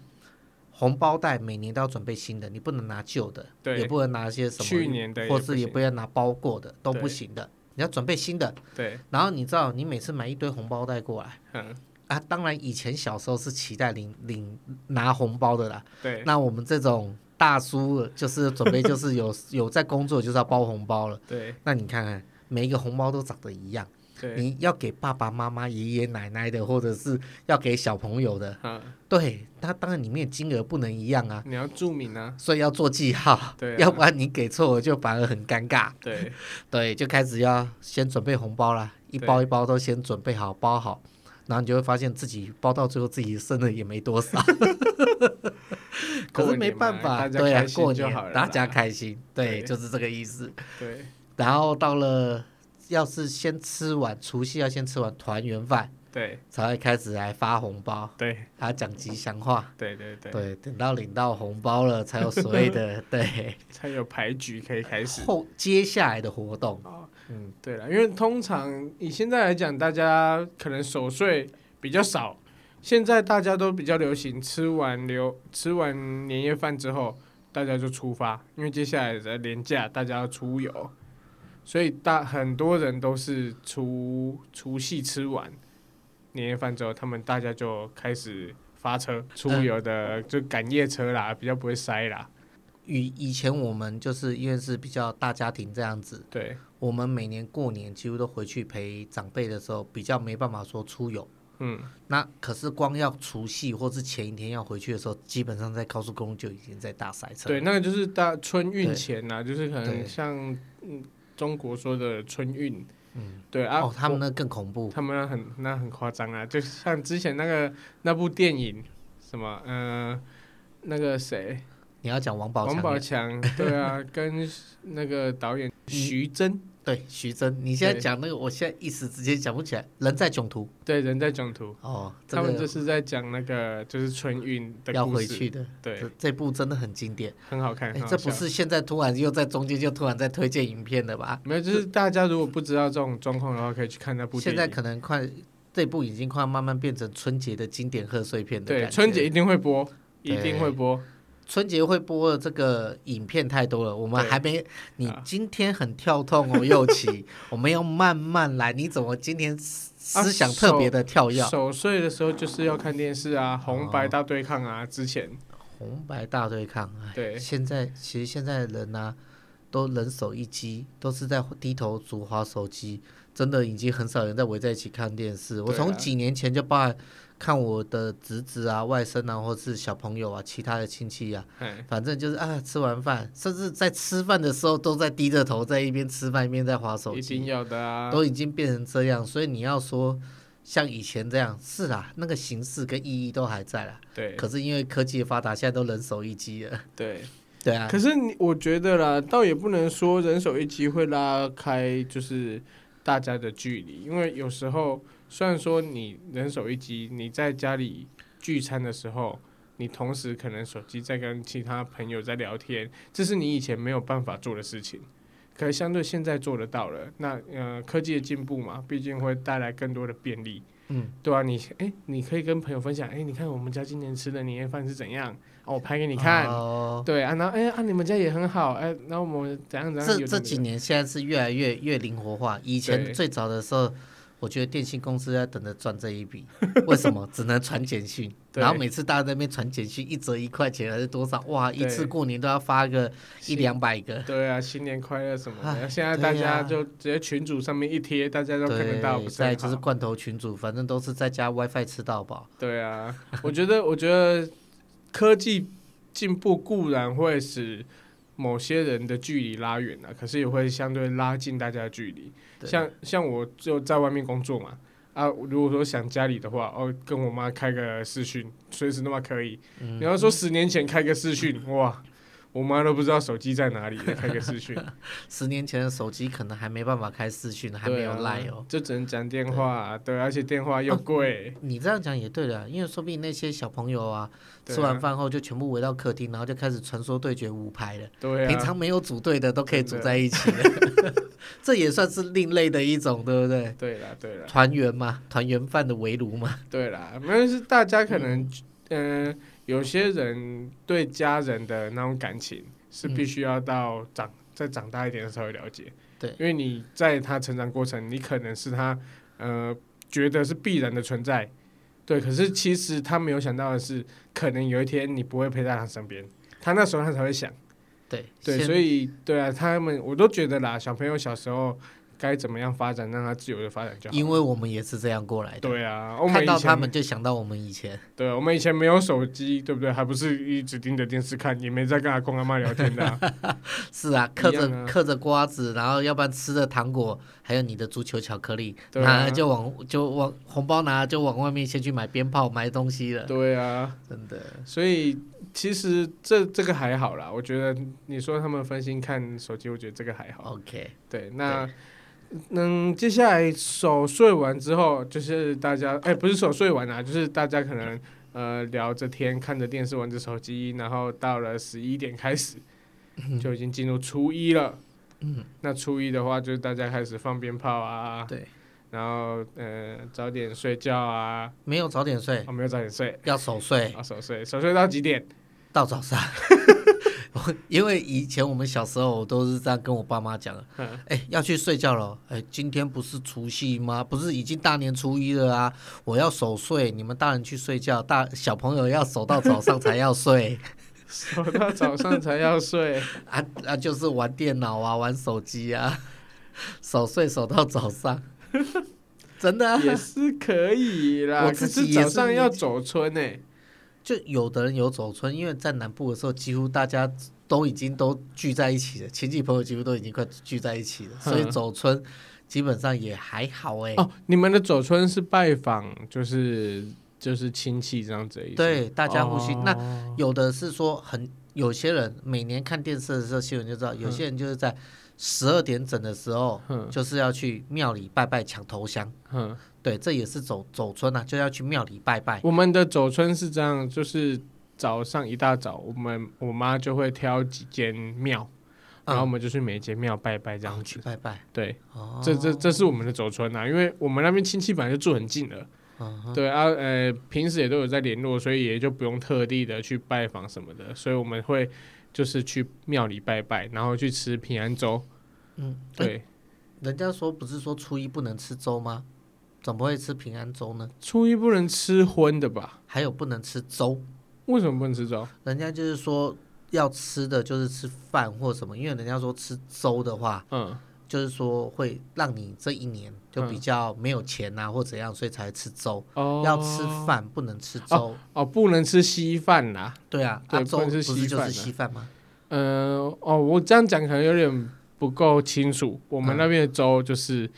红包袋每年都要准备新的，你不能拿旧的，也不能拿些什么去年的，或是也不要拿包过的，都不行的。你要准备新的。对。然后你知道，你每次买一堆红包袋过来，嗯啊，当然以前小时候是期待领领拿红包的啦。对。那我们这种。大叔就是准备，就是有 有在工作，就是要包红包了。对，那你看看，每一个红包都长得一样。对，你要给爸爸妈妈、爷爷奶奶的，或者是要给小朋友的。嗯，对，它当然里面金额不能一样啊。你要注明啊，所以要做记号。对，要不然你给错了，就反而很尴尬。对，对，就开始要先准备红包啦，一包一包都先准备好，包好，然后你就会发现自己包到最后，自己剩的也没多少。可是没办法，对啊，过年大家开心，对，就是这个意思。对，然后到了，要是先吃完除夕，要先吃完团圆饭，对，才会开始来发红包，对，还讲吉祥话，对对对，对，等到领到红包了，才有所谓的，对，才有牌局可以开始。后接下来的活动。嗯，对了，因为通常以现在来讲，大家可能守岁比较少。现在大家都比较流行吃完留吃完年夜饭之后，大家就出发，因为接下来的年假大家要出游，所以大很多人都是除除夕吃完年夜饭之后，他们大家就开始发车出游的，就赶夜车啦，比较不会塞啦。以以前我们就是因为是比较大家庭这样子，对，我们每年过年几乎都回去陪长辈的时候，比较没办法说出游。嗯，那可是光要除夕或是前一天要回去的时候，基本上在高速公路就已经在大塞车。对，那个就是大春运前呐、啊，就是可能像嗯中国说的春运，嗯，对啊，哦，他们那更恐怖，他们那很那很夸张啊，就像之前那个那部电影什么，嗯、呃，那个谁，你要讲王宝王宝强，对啊，跟那个导演徐峥。对，徐峥，你现在讲那个，我现在一时之间讲不起来。人在囧途，对，人在囧途。哦，他们就是在讲那个，就是春运的要回去的。对，这部真的很经典，很好看。这不是现在突然又在中间就突然在推荐影片的吧？没有，就是大家如果不知道这种状况的话，可以去看那部。现在可能快，这部已经快慢慢变成春节的经典贺岁片的。对，春节一定会播，一定会播。春节会播的这个影片太多了，我们还没。你今天很跳痛哦，又起，我们要慢慢来。你怎么今天思想特别的跳跃？守岁的时候就是要看电视啊，红白大对抗啊，之前红白大对抗。对，现在其实现在的人呢、啊，都人手一机，都是在低头族滑手机，真的已经很少人在围在一起看电视。我从几年前就把。看我的侄子啊、外甥啊，或是小朋友啊、其他的亲戚啊，反正就是啊，吃完饭，甚至在吃饭的时候都在低着头，在一边吃饭一边在划手机，一定要的啊，都已经变成这样。所以你要说像以前这样，是啦，那个形式跟意义都还在啦。对。可是因为科技的发达，现在都人手一机了。对。对啊。可是你我觉得啦，倒也不能说人手一机会拉开就是大家的距离，因为有时候。虽然说你人手一机，你在家里聚餐的时候，你同时可能手机在跟其他朋友在聊天，这是你以前没有办法做的事情，可是相对现在做得到了。那呃，科技的进步嘛，毕竟会带来更多的便利。嗯，对啊，你哎，你可以跟朋友分享，哎，你看我们家今年吃的年夜饭是怎样？哦，我拍给你看。哦。对啊，然后哎啊，你们家也很好，哎，那我们怎样怎样？这这几年现在是越来越越灵活化，以前最早的时候。我觉得电信公司在等着赚这一笔，为什么？只能传简讯，然后每次大家在那边传简讯，一折一块钱还是多少？哇，一次过年都要发个一两百个。对啊，新年快乐什么的。现在大家就直接群主上面一贴，大家都看得到。再就是罐头群主，反正都是在家 WiFi 吃到饱。对啊，我觉得，我觉得科技进步固然会使某些人的距离拉远了，可是也会相对拉近大家的距离。像像我就在外面工作嘛，啊，如果说想家里的话，哦，跟我妈开个视讯，随时都嘛可以。你要说十年前开个视讯，哇！我妈都不知道手机在哪里，开个视讯。十年前的手机可能还没办法开视讯，还没有 Line 哦，就只能讲电话。对，而且电话又贵。你这样讲也对的，因为说不定那些小朋友啊，吃完饭后就全部围到客厅，然后就开始传说对决五排了。对，平常没有组队的都可以组在一起了。这也算是另类的一种，对不对？对啦，对啦。团圆嘛，团圆饭的围炉嘛。对啦，没有是大家可能嗯。有些人对家人的那种感情是必须要到长再长大一点的时候了解，对，因为你在他成长过程，你可能是他呃觉得是必然的存在，对，可是其实他没有想到的是，可能有一天你不会陪在他身边，他那时候他才会想，对对，所以对啊，他们我都觉得啦，小朋友小时候。该怎么样发展，让他自由的发展就好。因为我们也是这样过来的。对啊，看到他们就想到我们以前。对，我们以前没有手机，对不对？还不是一直盯着电视看，也没在跟阿公阿妈聊天的啊。是啊，嗑着嗑着瓜子，然后要不然吃着糖果，还有你的足球巧克力，对啊，拿了就往就往红包拿了就往外面先去买鞭炮买东西了。对啊，真的。所以其实这这个还好啦，我觉得你说他们分心看手机，我觉得这个还好。OK，对，那。嗯，接下来守岁完之后，就是大家哎、欸，不是守岁完啊，就是大家可能呃聊着天，看着电视，玩着手机，然后到了十一点开始，就已经进入初一了。嗯，那初一的话，就是大家开始放鞭炮啊，对，然后呃早点睡觉啊，没有早点睡，哦，没有早点睡，要守岁，要守岁，守岁到几点？到早上。因为以前我们小时候我都是这样跟我爸妈讲的，哎，要去睡觉了，哎，今天不是除夕吗？不是已经大年初一了啊？我要守岁，你们大人去睡觉，大小朋友要守到早上才要睡，守到早上才要睡 啊啊！就是玩电脑啊，玩手机啊，守岁守到早上，真的、啊、也是可以啦。我自己早上要走村呢、欸。就有的人有走村，因为在南部的时候，几乎大家都已经都聚在一起了，亲戚朋友几乎都已经快聚在一起了，所以走村基本上也还好哎。哦，你们的走村是拜访，就是就是亲戚这样子的意思。对，大家互信。哦、那有的是说很，有些人每年看电视的时候新闻就知道，有些人就是在十二点整的时候，嗯、就是要去庙里拜拜抢头香。嗯。对，这也是走走村、啊，就要去庙里拜拜。我们的走村是这样，就是早上一大早，我们我妈就会挑几间庙，然后我们就去每间庙拜拜，这样去拜拜。对，哦、这这这是我们的走村、啊，因为我们那边亲戚本来就住很近的，对啊，呃，平时也都有在联络，所以也就不用特地的去拜访什么的，所以我们会就是去庙里拜拜，然后去吃平安粥。嗯，对，人家说不是说初一不能吃粥吗？怎么会吃平安粥呢？初一不能吃荤的吧？还有不能吃粥？为什么不能吃粥？人家就是说要吃的就是吃饭或什么，因为人家说吃粥的话，嗯，就是说会让你这一年就比较没有钱、啊，嗯、或怎样，所以才吃粥。哦，要吃饭不能吃粥哦。哦，不能吃稀饭呐？对啊，对，粥不是稀就是稀饭吗？嗯、呃，哦，我这样讲可能有点不够清楚。我们那边的粥就是。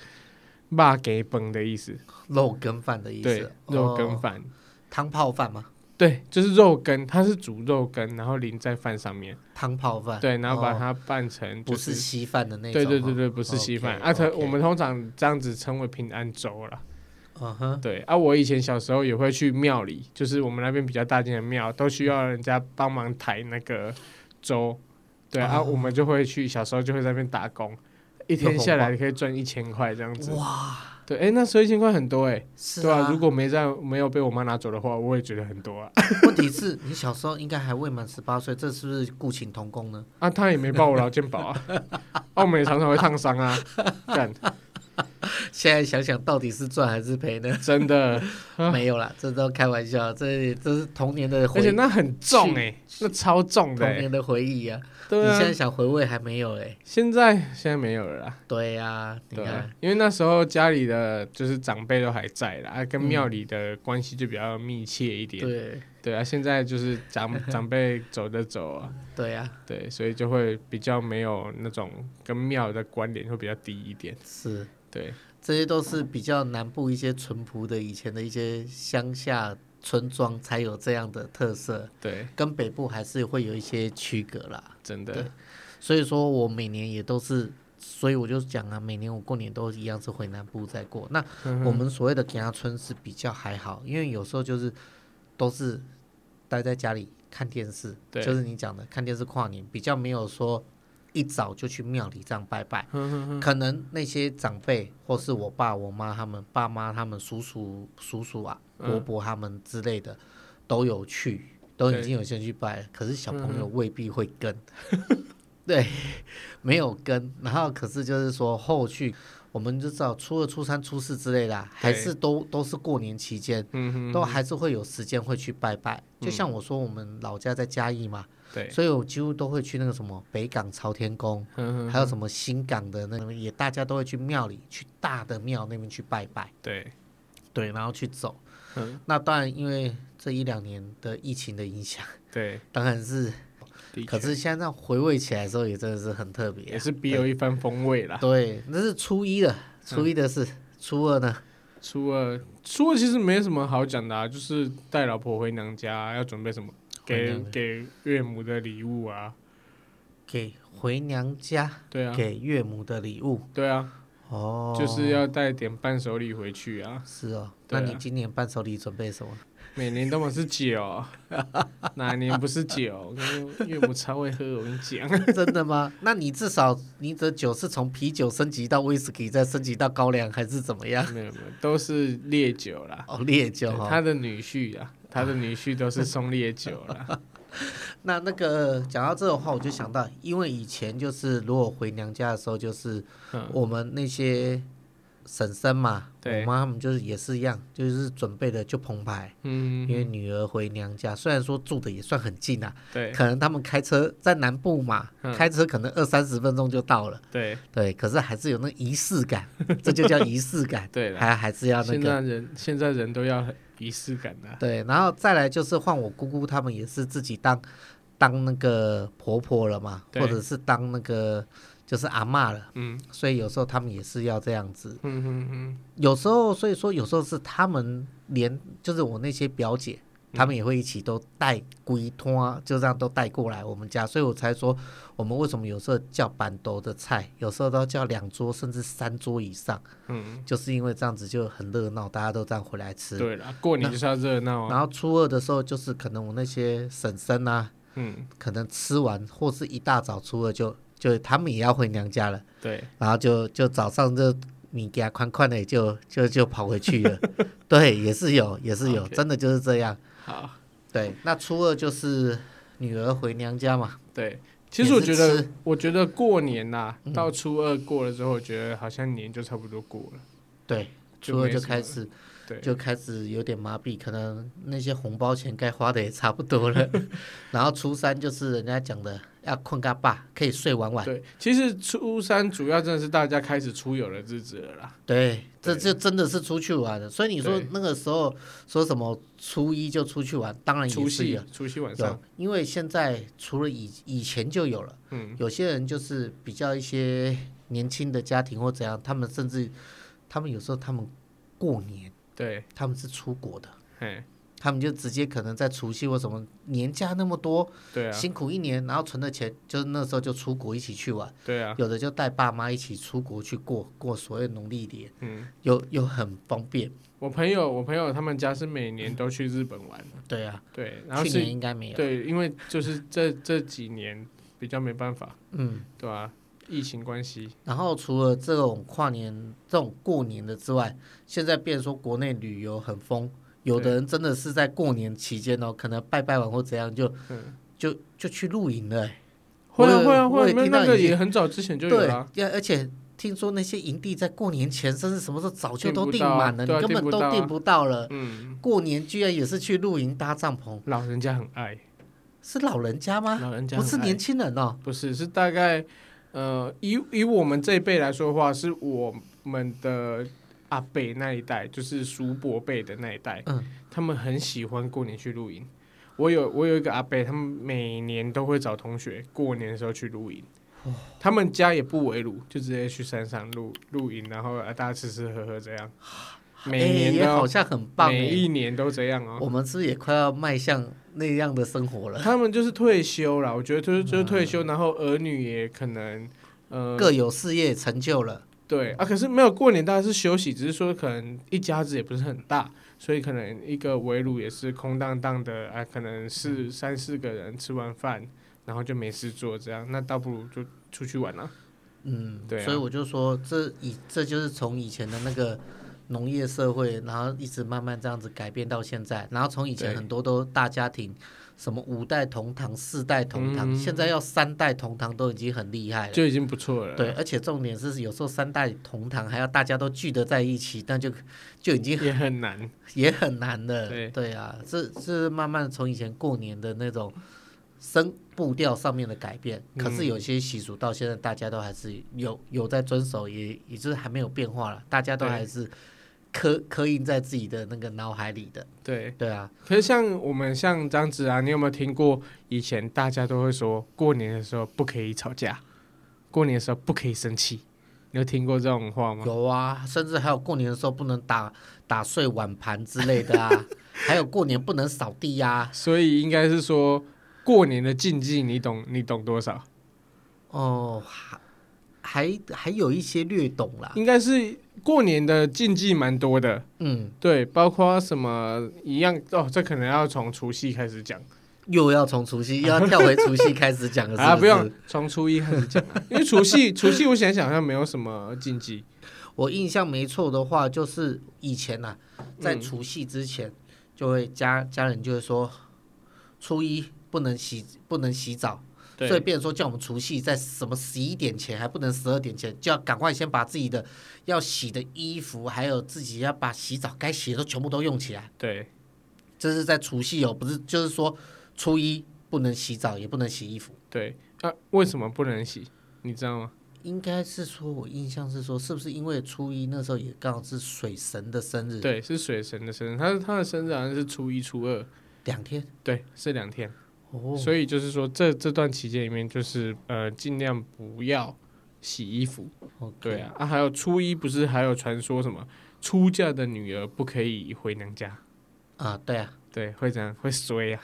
肉羹饭的意思，肉羹饭的意思，对，肉羹饭，汤泡饭吗？对，就是肉羹，它是煮肉羹，然后淋在饭上面，汤泡饭，对，然后把它拌成不是稀饭的那种，对对对对，不是稀饭，啊，我们通常这样子称为平安粥了，嗯哼，对，啊，我以前小时候也会去庙里，就是我们那边比较大间的庙，都需要人家帮忙抬那个粥，对，啊，我们就会去，小时候就会在那边打工。一天下来可以赚一千块这样子哇！对，哎，那收一千块很多哎，是啊。如果没在没有被我妈拿走的话，我也觉得很多啊。问题是你小时候应该还未满十八岁，这是不是雇请同工呢？啊，他也没报我劳健保啊，澳门也常常会烫伤啊，干。现在想想，到底是赚还是赔呢？真的。没有啦，这都开玩笑，这这是童年的回忆，而且那很重哎、欸，那超重的、欸、童年的回忆啊。对啊，你现在想回味还没有哎、欸，现在现在没有了啦。对呀、啊，你看，因为那时候家里的就是长辈都还在啦，跟庙里的关系就比较密切一点。嗯、对。对啊，现在就是长长辈走的走啊。对呀、啊，对，所以就会比较没有那种跟庙的关联会比较低一点。是，对，这些都是比较南部一些淳朴的以前的一些乡下。村庄才有这样的特色，对，跟北部还是会有一些区隔啦，真的。所以说我每年也都是，所以我就讲啊，每年我过年都一样是回南部再过。那我们所谓的家村是比较还好，因为有时候就是都是待在家里看电视，对，就是你讲的看电视跨年，比较没有说。一早就去庙里这样拜拜，可能那些长辈或是我爸我妈他们爸妈他们叔叔叔叔啊伯伯他们之类的都有去，都已经有先去拜，可是小朋友未必会跟，对，没有跟，然后可是就是说后续。我们就知道初二、初三、初四之类的，还是都都是过年期间，都还是会有时间会去拜拜。就像我说，我们老家在嘉义嘛，所以我几乎都会去那个什么北港朝天宫，还有什么新港的那个，也大家都会去庙里，去大的庙那边去拜拜。对，对，然后去走。那当然，因为这一两年的疫情的影响，对，当然是。可是现在回味起来的时候，也真的是很特别，也是别有一番风味啦。对，那是初一的，初一的事，初二呢？初二，初二其实没什么好讲的啊，就是带老婆回娘家，要准备什么？给给岳母的礼物啊？给回娘家？对啊，给岳母的礼物？对啊。哦，就是要带点伴手礼回去啊。是哦，那你今年伴手礼准备什么？每年都嘛是酒，哪年不是酒？岳母超会喝，我跟你讲。真的吗？那你至少你的酒是从啤酒升级到威士忌，再升级到高粱，还是怎么样？没有没有，都是烈酒啦。哦，烈酒。他的女婿啊，他的女婿都是送烈酒了。那那个讲到这个话，我就想到，因为以前就是如果回娘家的时候，就是我们那些。婶婶嘛，对我妈他们就是也是一样，就是准备的就澎湃，嗯，因为女儿回娘家，虽然说住的也算很近啊，对，可能他们开车在南部嘛，嗯、开车可能二三十分钟就到了，对对，可是还是有那仪式感，这就叫仪式感，对，还还是要那个。现在人现在人都要仪式感的，对，然后再来就是换我姑姑他们也是自己当当那个婆婆了嘛，或者是当那个。就是阿嬷了，嗯，所以有时候他们也是要这样子，嗯嗯嗯，有时候所以说有时候是他们连就是我那些表姐，他们也会一起都带龟托，就这样都带过来我们家，所以我才说我们为什么有时候叫板桌的菜，有时候都叫两桌甚至三桌以上，嗯，就是因为这样子就很热闹，大家都这样回来吃。对了，过年就是要热闹啊。然后初二的时候就是可能我那些婶婶啊，嗯，可能吃完或是一大早初二就。就他们也要回娘家了，对，然后就就早上就你给他宽宽的就就就跑回去了，对，也是有也是有.真的就是这样。好，对，那初二就是女儿回娘家嘛，对。其实我觉得，我觉得过年呐、啊，嗯、到初二过了之后，我觉得好像年就差不多过了。对，初二就开始。对就开始有点麻痹，可能那些红包钱该花的也差不多了。然后初三就是人家讲的要困个爸，可以睡晚晚。对，其实初三主要真的是大家开始出游的日子了啦。对，这就真的是出去玩的。所以你说那个时候说什么初一就出去玩，当然也是有。除夕，除夕晚上。因为现在除了以以前就有了，嗯，有些人就是比较一些年轻的家庭或怎样，他们甚至他们有时候他们过年。对，他们是出国的，嘿他们就直接可能在除夕或什么年假那么多，对啊，辛苦一年，然后存的钱，就是那时候就出国一起去玩，对啊，有的就带爸妈一起出国去过过所谓农历年，嗯，又又很方便。我朋友，我朋友他们家是每年都去日本玩，对啊，对，然后去年应该没有，对，因为就是这这几年比较没办法，嗯，对啊。疫情关系，然后除了这种跨年、这种过年的之外，现在变说国内旅游很疯，有的人真的是在过年期间哦，可能拜拜完或怎样就，就就去露营了。会啊会啊会，那个也很早之前就有了。对，而且听说那些营地在过年前，甚至什么时候早就都订满了，啊、你根本都订不到了。嗯，过年居然也是去露营搭帐篷，老人家很爱，是老人家吗？老人家不是年轻人哦，不是，是大概呃，以以我们这一辈来说的话，是我们的阿贝那一代，就是叔伯辈的那一代，嗯，他们很喜欢过年去露营。我有我有一个阿伯，他们每年都会找同学过年的时候去露营。他们家也不围炉，就直接去山上露露营，然后大家吃吃喝喝这样。每年好像很棒，每一年都这样哦。我们是也快要迈向那样的生活了。他们就是退休了，我觉得就是就是退休，嗯、然后儿女也可能呃各有事业成就了。对啊，可是没有过年，大家是休息，只是说可能一家子也不是很大，所以可能一个围炉也是空荡荡的，啊，可能是三四个人吃完饭。然后就没事做，这样那倒不如就出去玩了，啊。嗯，对啊，所以我就说，这以这就是从以前的那个农业社会，然后一直慢慢这样子改变到现在。然后从以前很多都大家庭，什么五代同堂、四代同堂，嗯，现在要三代同堂都已经很厉害了，就已经不错了。对，而且重点是有时候三代同堂还要大家都聚得在一起，但就就已经也很难，也很难的。对对啊，这这慢慢从以前过年的那种。生步调上面的改变，可是有些习俗到现在大家都还是有有在遵守，也也就是还没有变化了，大家都还是刻刻印在自己的那个脑海里的。对对啊，可是像我们像张子啊，你有没有听过以前大家都会说过年的时候不可以吵架，过年的时候不可以生气，你有听过这种话吗？有啊，甚至还有过年的时候不能打打碎碗盘之类的啊，还有过年不能扫地呀、啊。所以应该是说。过年的禁忌，你懂？你懂多少？哦，还还还有一些略懂啦。应该是过年的禁忌蛮多的。嗯，对，包括什么一样哦？这可能要从除夕开始讲，又要从除夕，又要跳回除夕开始讲了。啊，不用，从初一开始讲，因为除夕 除夕，我想想好像没有什么禁忌。我印象没错的话，就是以前呐、啊，在除夕之前，就会家家人就会说初一。不能洗，不能洗澡，所以变成说叫我们除夕在什么十一点前，还不能十二点前，就要赶快先把自己的要洗的衣服，还有自己要把洗澡该洗的都全部都用起来。对，这是在除夕哦，不是，就是说初一不能洗澡，也不能洗衣服。对，啊，为什么不能洗？你知道吗？应该是说，我印象是说，是不是因为初一那时候也刚好是水神的生日？对，是水神的生日，他他的生日好像是初一、初二两天。对，是两天。Oh. 所以就是说，这这段期间里面，就是呃，尽量不要洗衣服。对啊，啊，还有初一不是还有传说什么出嫁的女儿不可以回娘家啊？对啊，对，会怎样？会衰啊，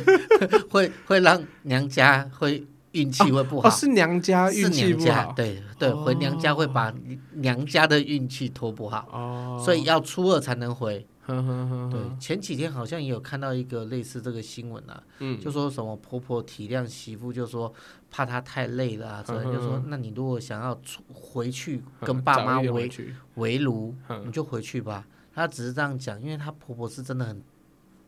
会会让娘家会运气会不好。哦哦、是娘家运气不好。对对，回娘家会把娘家的运气拖不好。哦，所以要初二才能回。呵呵呵呵对，前几天好像也有看到一个类似这个新闻啊，嗯，就说什么婆婆体谅媳妇，就说怕她太累了啊，所以就说，那你如果想要出回去跟爸妈围围炉，你就回去吧。她只是这样讲，因为她婆婆是真的很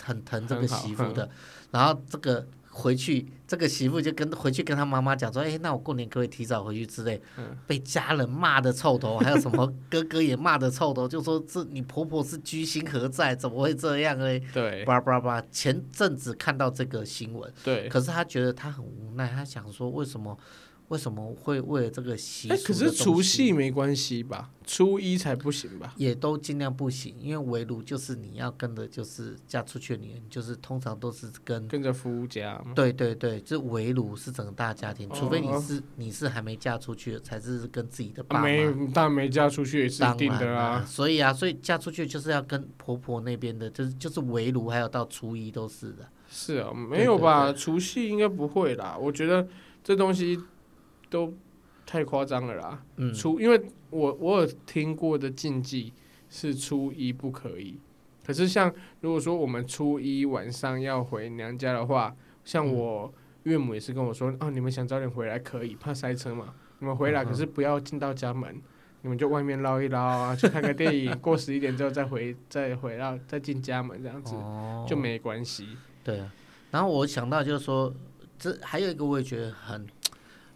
很疼这个媳妇的，然后这个。回去，这个媳妇就跟回去跟她妈妈讲说：“哎，那我过年可以提早回去之类。嗯”被家人骂的臭头，还有什么哥哥也骂的臭头，就说这你婆婆是居心何在？怎么会这样嘞？对，叭叭叭。前阵子看到这个新闻，对，可是他觉得他很无奈，他想说为什么？为什么会为了这个习俗？可是除夕没关系吧？初一才不行吧？也都尽量不行，因为围炉就是你要跟的，就是嫁出去的女人，就是通常都是跟跟着夫家。对对对，就围炉是整个大家庭，除非你是你是还没嫁出去，才是跟自己的爸妈。没，但没嫁出去也是一定的啊。所以啊，所以嫁出去就是要跟婆婆那边的，就是就是围炉，还有到初一都是的。是啊，没有吧？除夕应该不会啦。我觉得这东西。都太夸张了啦！嗯，初因为我我有听过的禁忌是初一不可以，可是像如果说我们初一晚上要回娘家的话，像我岳母也是跟我说，哦，你们想早点回来可以，怕塞车嘛，你们回来可是不要进到家门，你们就外面捞一捞啊，去看个 电影，过十一点之后再回再回到再进家门这样子就没关系。对啊，然后我想到就是说，这还有一个我也觉得很。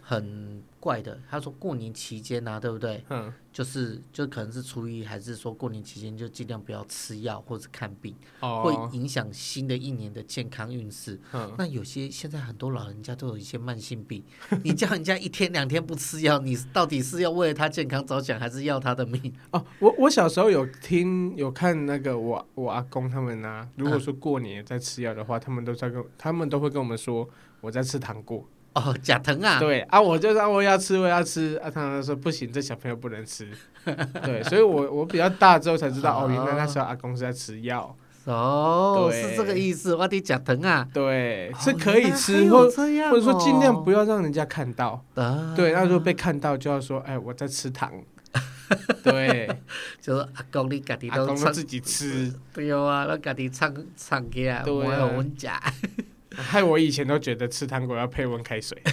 很怪的，他说过年期间啊，对不对？嗯，就是就可能是初一，还是说过年期间就尽量不要吃药或者看病，哦，会影响新的一年的健康运势。嗯，那有些现在很多老人家都有一些慢性病，你叫人家一天两天不吃药，你到底是要为了他健康着想，还是要他的命？哦，我我小时候有听有看那个我我阿公他们啊，如果说过年在吃药的话，嗯，他们都在跟他们都会跟我们说我在吃糖果。哦，假疼啊！对啊，我就说我要吃，我要吃啊！他们说不行，这小朋友不能吃。对，所以我我比较大之后才知道，哦，原来那时候阿公是在吃药。哦，是这个意思。我的假疼啊！对，是可以吃，或或者说尽量不要让人家看到。对，那如果被看到，就要说，哎，我在吃糖。对，就是阿公你家己阿公自己吃。对啊，那家己唱唱歌啊，我有温家。害我以前都觉得吃糖果要配温开水。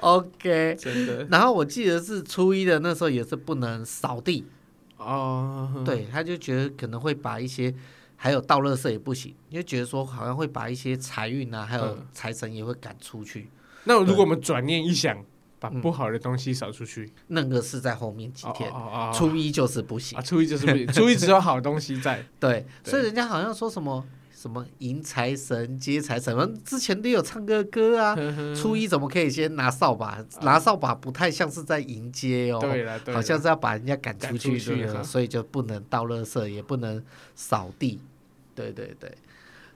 OK，真的。然后我记得是初一的那时候也是不能扫地哦。Oh. 对，他就觉得可能会把一些还有倒垃圾也不行，因为觉得说好像会把一些财运啊，还有财神也会赶出去。那如果我们转念一想。把不好的东西扫出去，那个是在后面几天，哦哦哦哦初一就是不行，啊、初一就是不行，初一只有好东西在。对，对所以人家好像说什么什么迎财神、接财神，我们之前都有唱歌歌啊。呵呵初一怎么可以先拿扫把？拿扫把不太像是在迎接哦，对了，对了，好像是要把人家赶出去，出去对，所以就不能倒垃圾，也不能扫地。对对对，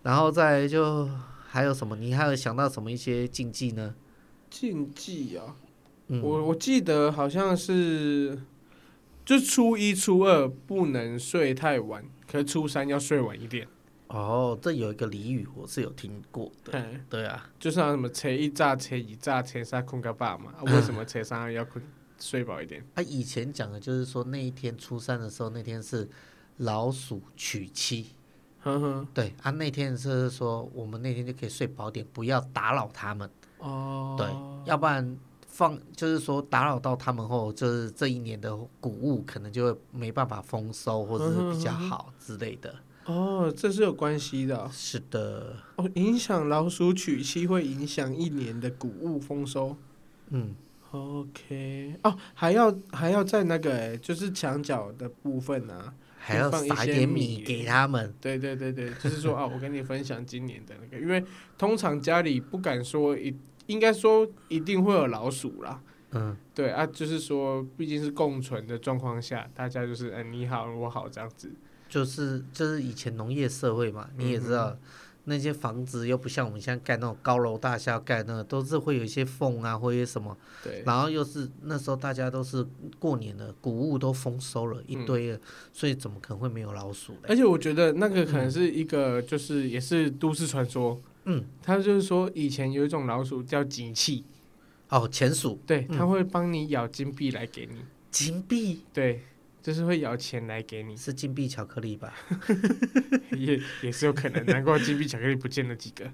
然后再就还有什么？你还有想到什么一些禁忌呢？禁忌啊。嗯、我我记得好像是，就初一、初二不能睡太晚，可是初三要睡晚一点。哦，这有一个俚语，我是有听过的。对对啊，就是什么车一炸车一炸车三困个饱嘛。为什么车三要困睡饱一点？啊，以前讲的就是说那一天初三的时候，那天是老鼠娶妻。呵呵，对啊，那天是说我们那天就可以睡饱点，不要打扰他们。哦，对，要不然。放就是说打扰到他们后，就是这一年的谷物可能就会没办法丰收，或者是比较好之类的。哦，这是有关系的。是的。哦，影响老鼠娶妻会影响一年的谷物丰收。嗯，OK。哦，还要还要在那个就是墙角的部分啊，还要撒一点米给他们。对对对对，就是说啊，我跟你分享今年的那个，因为通常家里不敢说一。应该说一定会有老鼠啦，嗯，对啊，就是说毕竟是共存的状况下，大家就是嗯、欸、你好我好这样子，就是就是以前农业社会嘛，你也知道、嗯、那些房子又不像我们现在盖那种高楼大厦盖那个，都是会有一些缝啊或者什么，对，然后又是那时候大家都是过年的，谷物都丰收了一堆了，嗯、所以怎么可能会没有老鼠？而且我觉得那个可能是一个就是也是都市传说。嗯，他就是说，以前有一种老鼠叫锦器，哦，钱鼠，对，他会帮你咬金币来给你。金币，对，就是会咬钱来给你。是金币巧克力吧？也也是有可能，难怪金币巧克力不见了几个。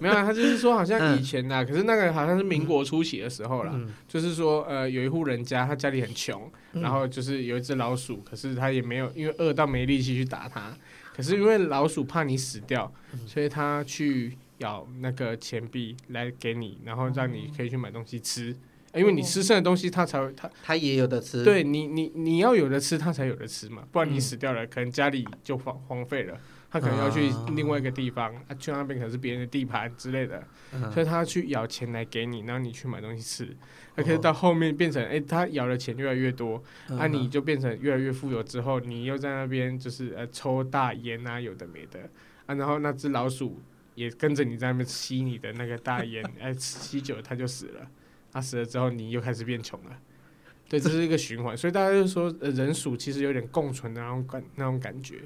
没有，他就是说，好像以前呐，可是那个好像是民国初期的时候啦，就是说，呃，有一户人家，他家里很穷，然后就是有一只老鼠，可是他也没有，因为饿到没力气去打它。可是因为老鼠怕你死掉，所以它去咬那个钱币来给你，然后让你可以去买东西吃。因为你吃剩的东西，它才会它它也有的吃。对你你你要有的吃，它才有的吃嘛，不然你死掉了，可能家里就荒荒废了。他可能要去另外一个地方，啊，去那边可能是别人的地盘之类的，所以他去咬钱来给你，然后你去买东西吃。那可是到后面变成，哎，他咬的钱越来越多，啊，你就变成越来越富有之后，你又在那边就是呃抽大烟啊，有的没的。啊，然后那只老鼠也跟着你在那边吸你的那个大烟，哎，吸久了它就死了，它死了之后你又开始变穷了，对，这是一个循环，所以大家就说，呃，人鼠其实有点共存的那种感那种感觉。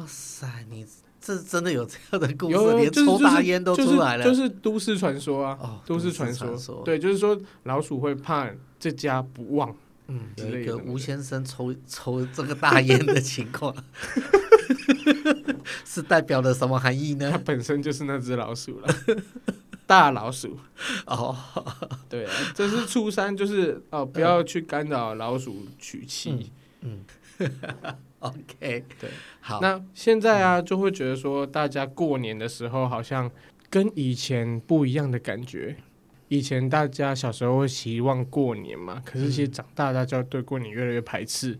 哇塞，你这真的有这样的故事，连抽大烟都出来了，就是都市传说啊，都市传说，对，就是说老鼠会怕这家不旺，嗯，有一个吴先生抽 抽这个大烟的情况，是代表了什么含义呢？它本身就是那只老鼠了，大老鼠哦，对啊，这是初三，就是哦，不要去干扰老鼠娶妻，嗯。OK，对，好。那现在啊，就会觉得说，大家过年的时候好像跟以前不一样的感觉。以前大家小时候会希望过年嘛，可是其实长大大家对过年越来越排斥。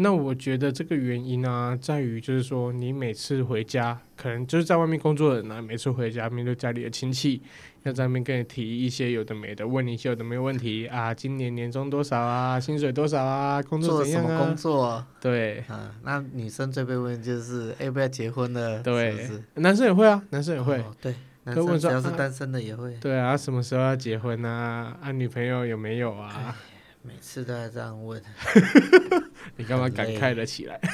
那我觉得这个原因呢、啊，在于就是说，你每次回家，可能就是在外面工作的人呢、啊，每次回家面对家里的亲戚，要在那边跟你提一些有的没的，问你一些有的没有问题啊，今年年终多少啊，薪水多少啊，工作怎样啊？做什么工作？对，啊，那女生最被问就是要不要结婚了？对，是是男生也会啊，男生也会，哦、对，男生只要是单身的也会。啊对啊，什么时候要结婚啊？啊，女朋友有没有啊？每次都要这样问，你干嘛感慨了起来？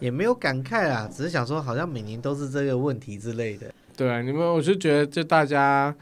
也没有感慨啊，只是想说，好像每年都是这个问题之类的。对啊，你们，我是觉得这大家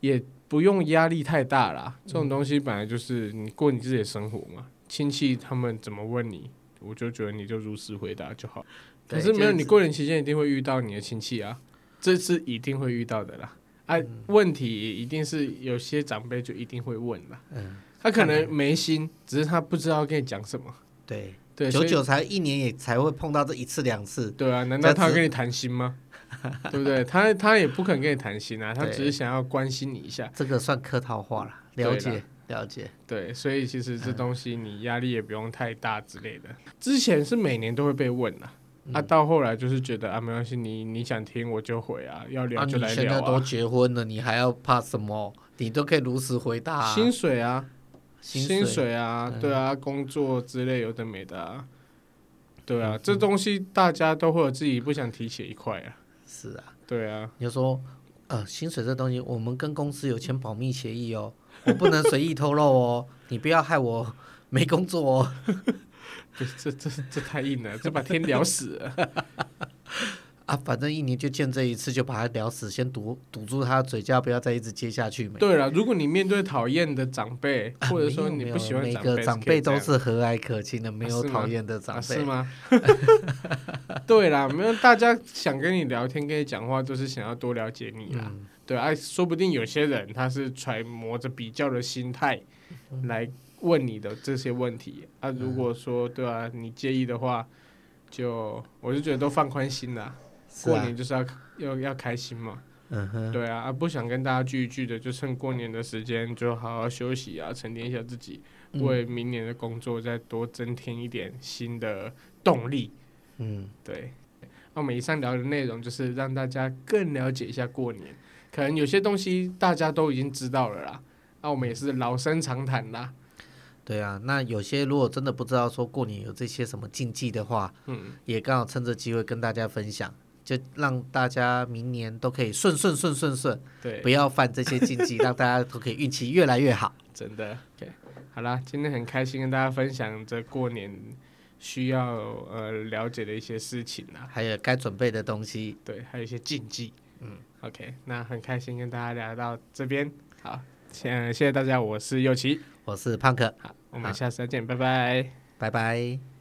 也不用压力太大啦。这种东西本来就是你过你自己的生活嘛，亲戚他们怎么问你，我就觉得你就如实回答就好。可是没有，你过年期间一定会遇到你的亲戚啊，这是一定会遇到的啦。啊，问题一定是有些长辈就一定会问啦。嗯，他可能没心，只是他不知道跟你讲什么。对对，久久才一年也才会碰到这一次两次。对啊，难道他要跟你谈心吗？对不对？他他也不肯跟你谈心啊，他只是想要关心你一下。这个算客套话了，了解了解。对，所以其实这东西你压力也不用太大之类的。之前是每年都会被问啊。啊，到后来就是觉得啊，没关系，你你想听我就回啊，要聊就来聊现在都结婚了，你还要怕什么？你都可以如实回答啊。薪水啊，薪水啊，对啊，工作之类有的没的啊，对啊，这东西大家都会有自己不想提起一块啊。是啊，对啊。你就说，呃，薪水这东西，我们跟公司有签保密协议哦，我不能随意透露哦，你不要害我没工作哦。这这这太硬了，这把天聊死了啊！反正一年就见这一次，就把他聊死，先堵堵住他嘴，叫不要再一直接下去。对了，如果你面对讨厌的长辈，或者说你不喜欢长辈，每个长辈都是和蔼可亲的，没有讨厌的长辈，是吗？对啦，没有，大家想跟你聊天、跟你讲话，都是想要多了解你啦。嗯、对啊，说不定有些人他是揣摩着比较的心态来。问你的这些问题啊，如果说对啊，你介意的话，就我就觉得都放宽心啦。过年就是要要要开心嘛，嗯哼，对啊，啊不想跟大家聚一聚的，就趁过年的时间就好好休息啊，沉淀一下自己，为明年的工作再多增添一点新的动力。嗯，对。那我们以上聊的内容就是让大家更了解一下过年，可能有些东西大家都已经知道了啦，那我们也是老生常谈啦。对啊，那有些如果真的不知道说过年有这些什么禁忌的话，嗯，也刚好趁这机会跟大家分享，就让大家明年都可以顺顺顺顺顺，对，不要犯这些禁忌，让大家都可以运气越来越好。真的，OK，好啦，今天很开心跟大家分享这过年需要呃了解的一些事情啦，还有该准备的东西，对，还有一些禁忌，嗯，OK，那很开心跟大家聊到这边，好，谢谢谢大家，我是右奇，我是胖克，好。我们下次再见，拜拜，拜拜。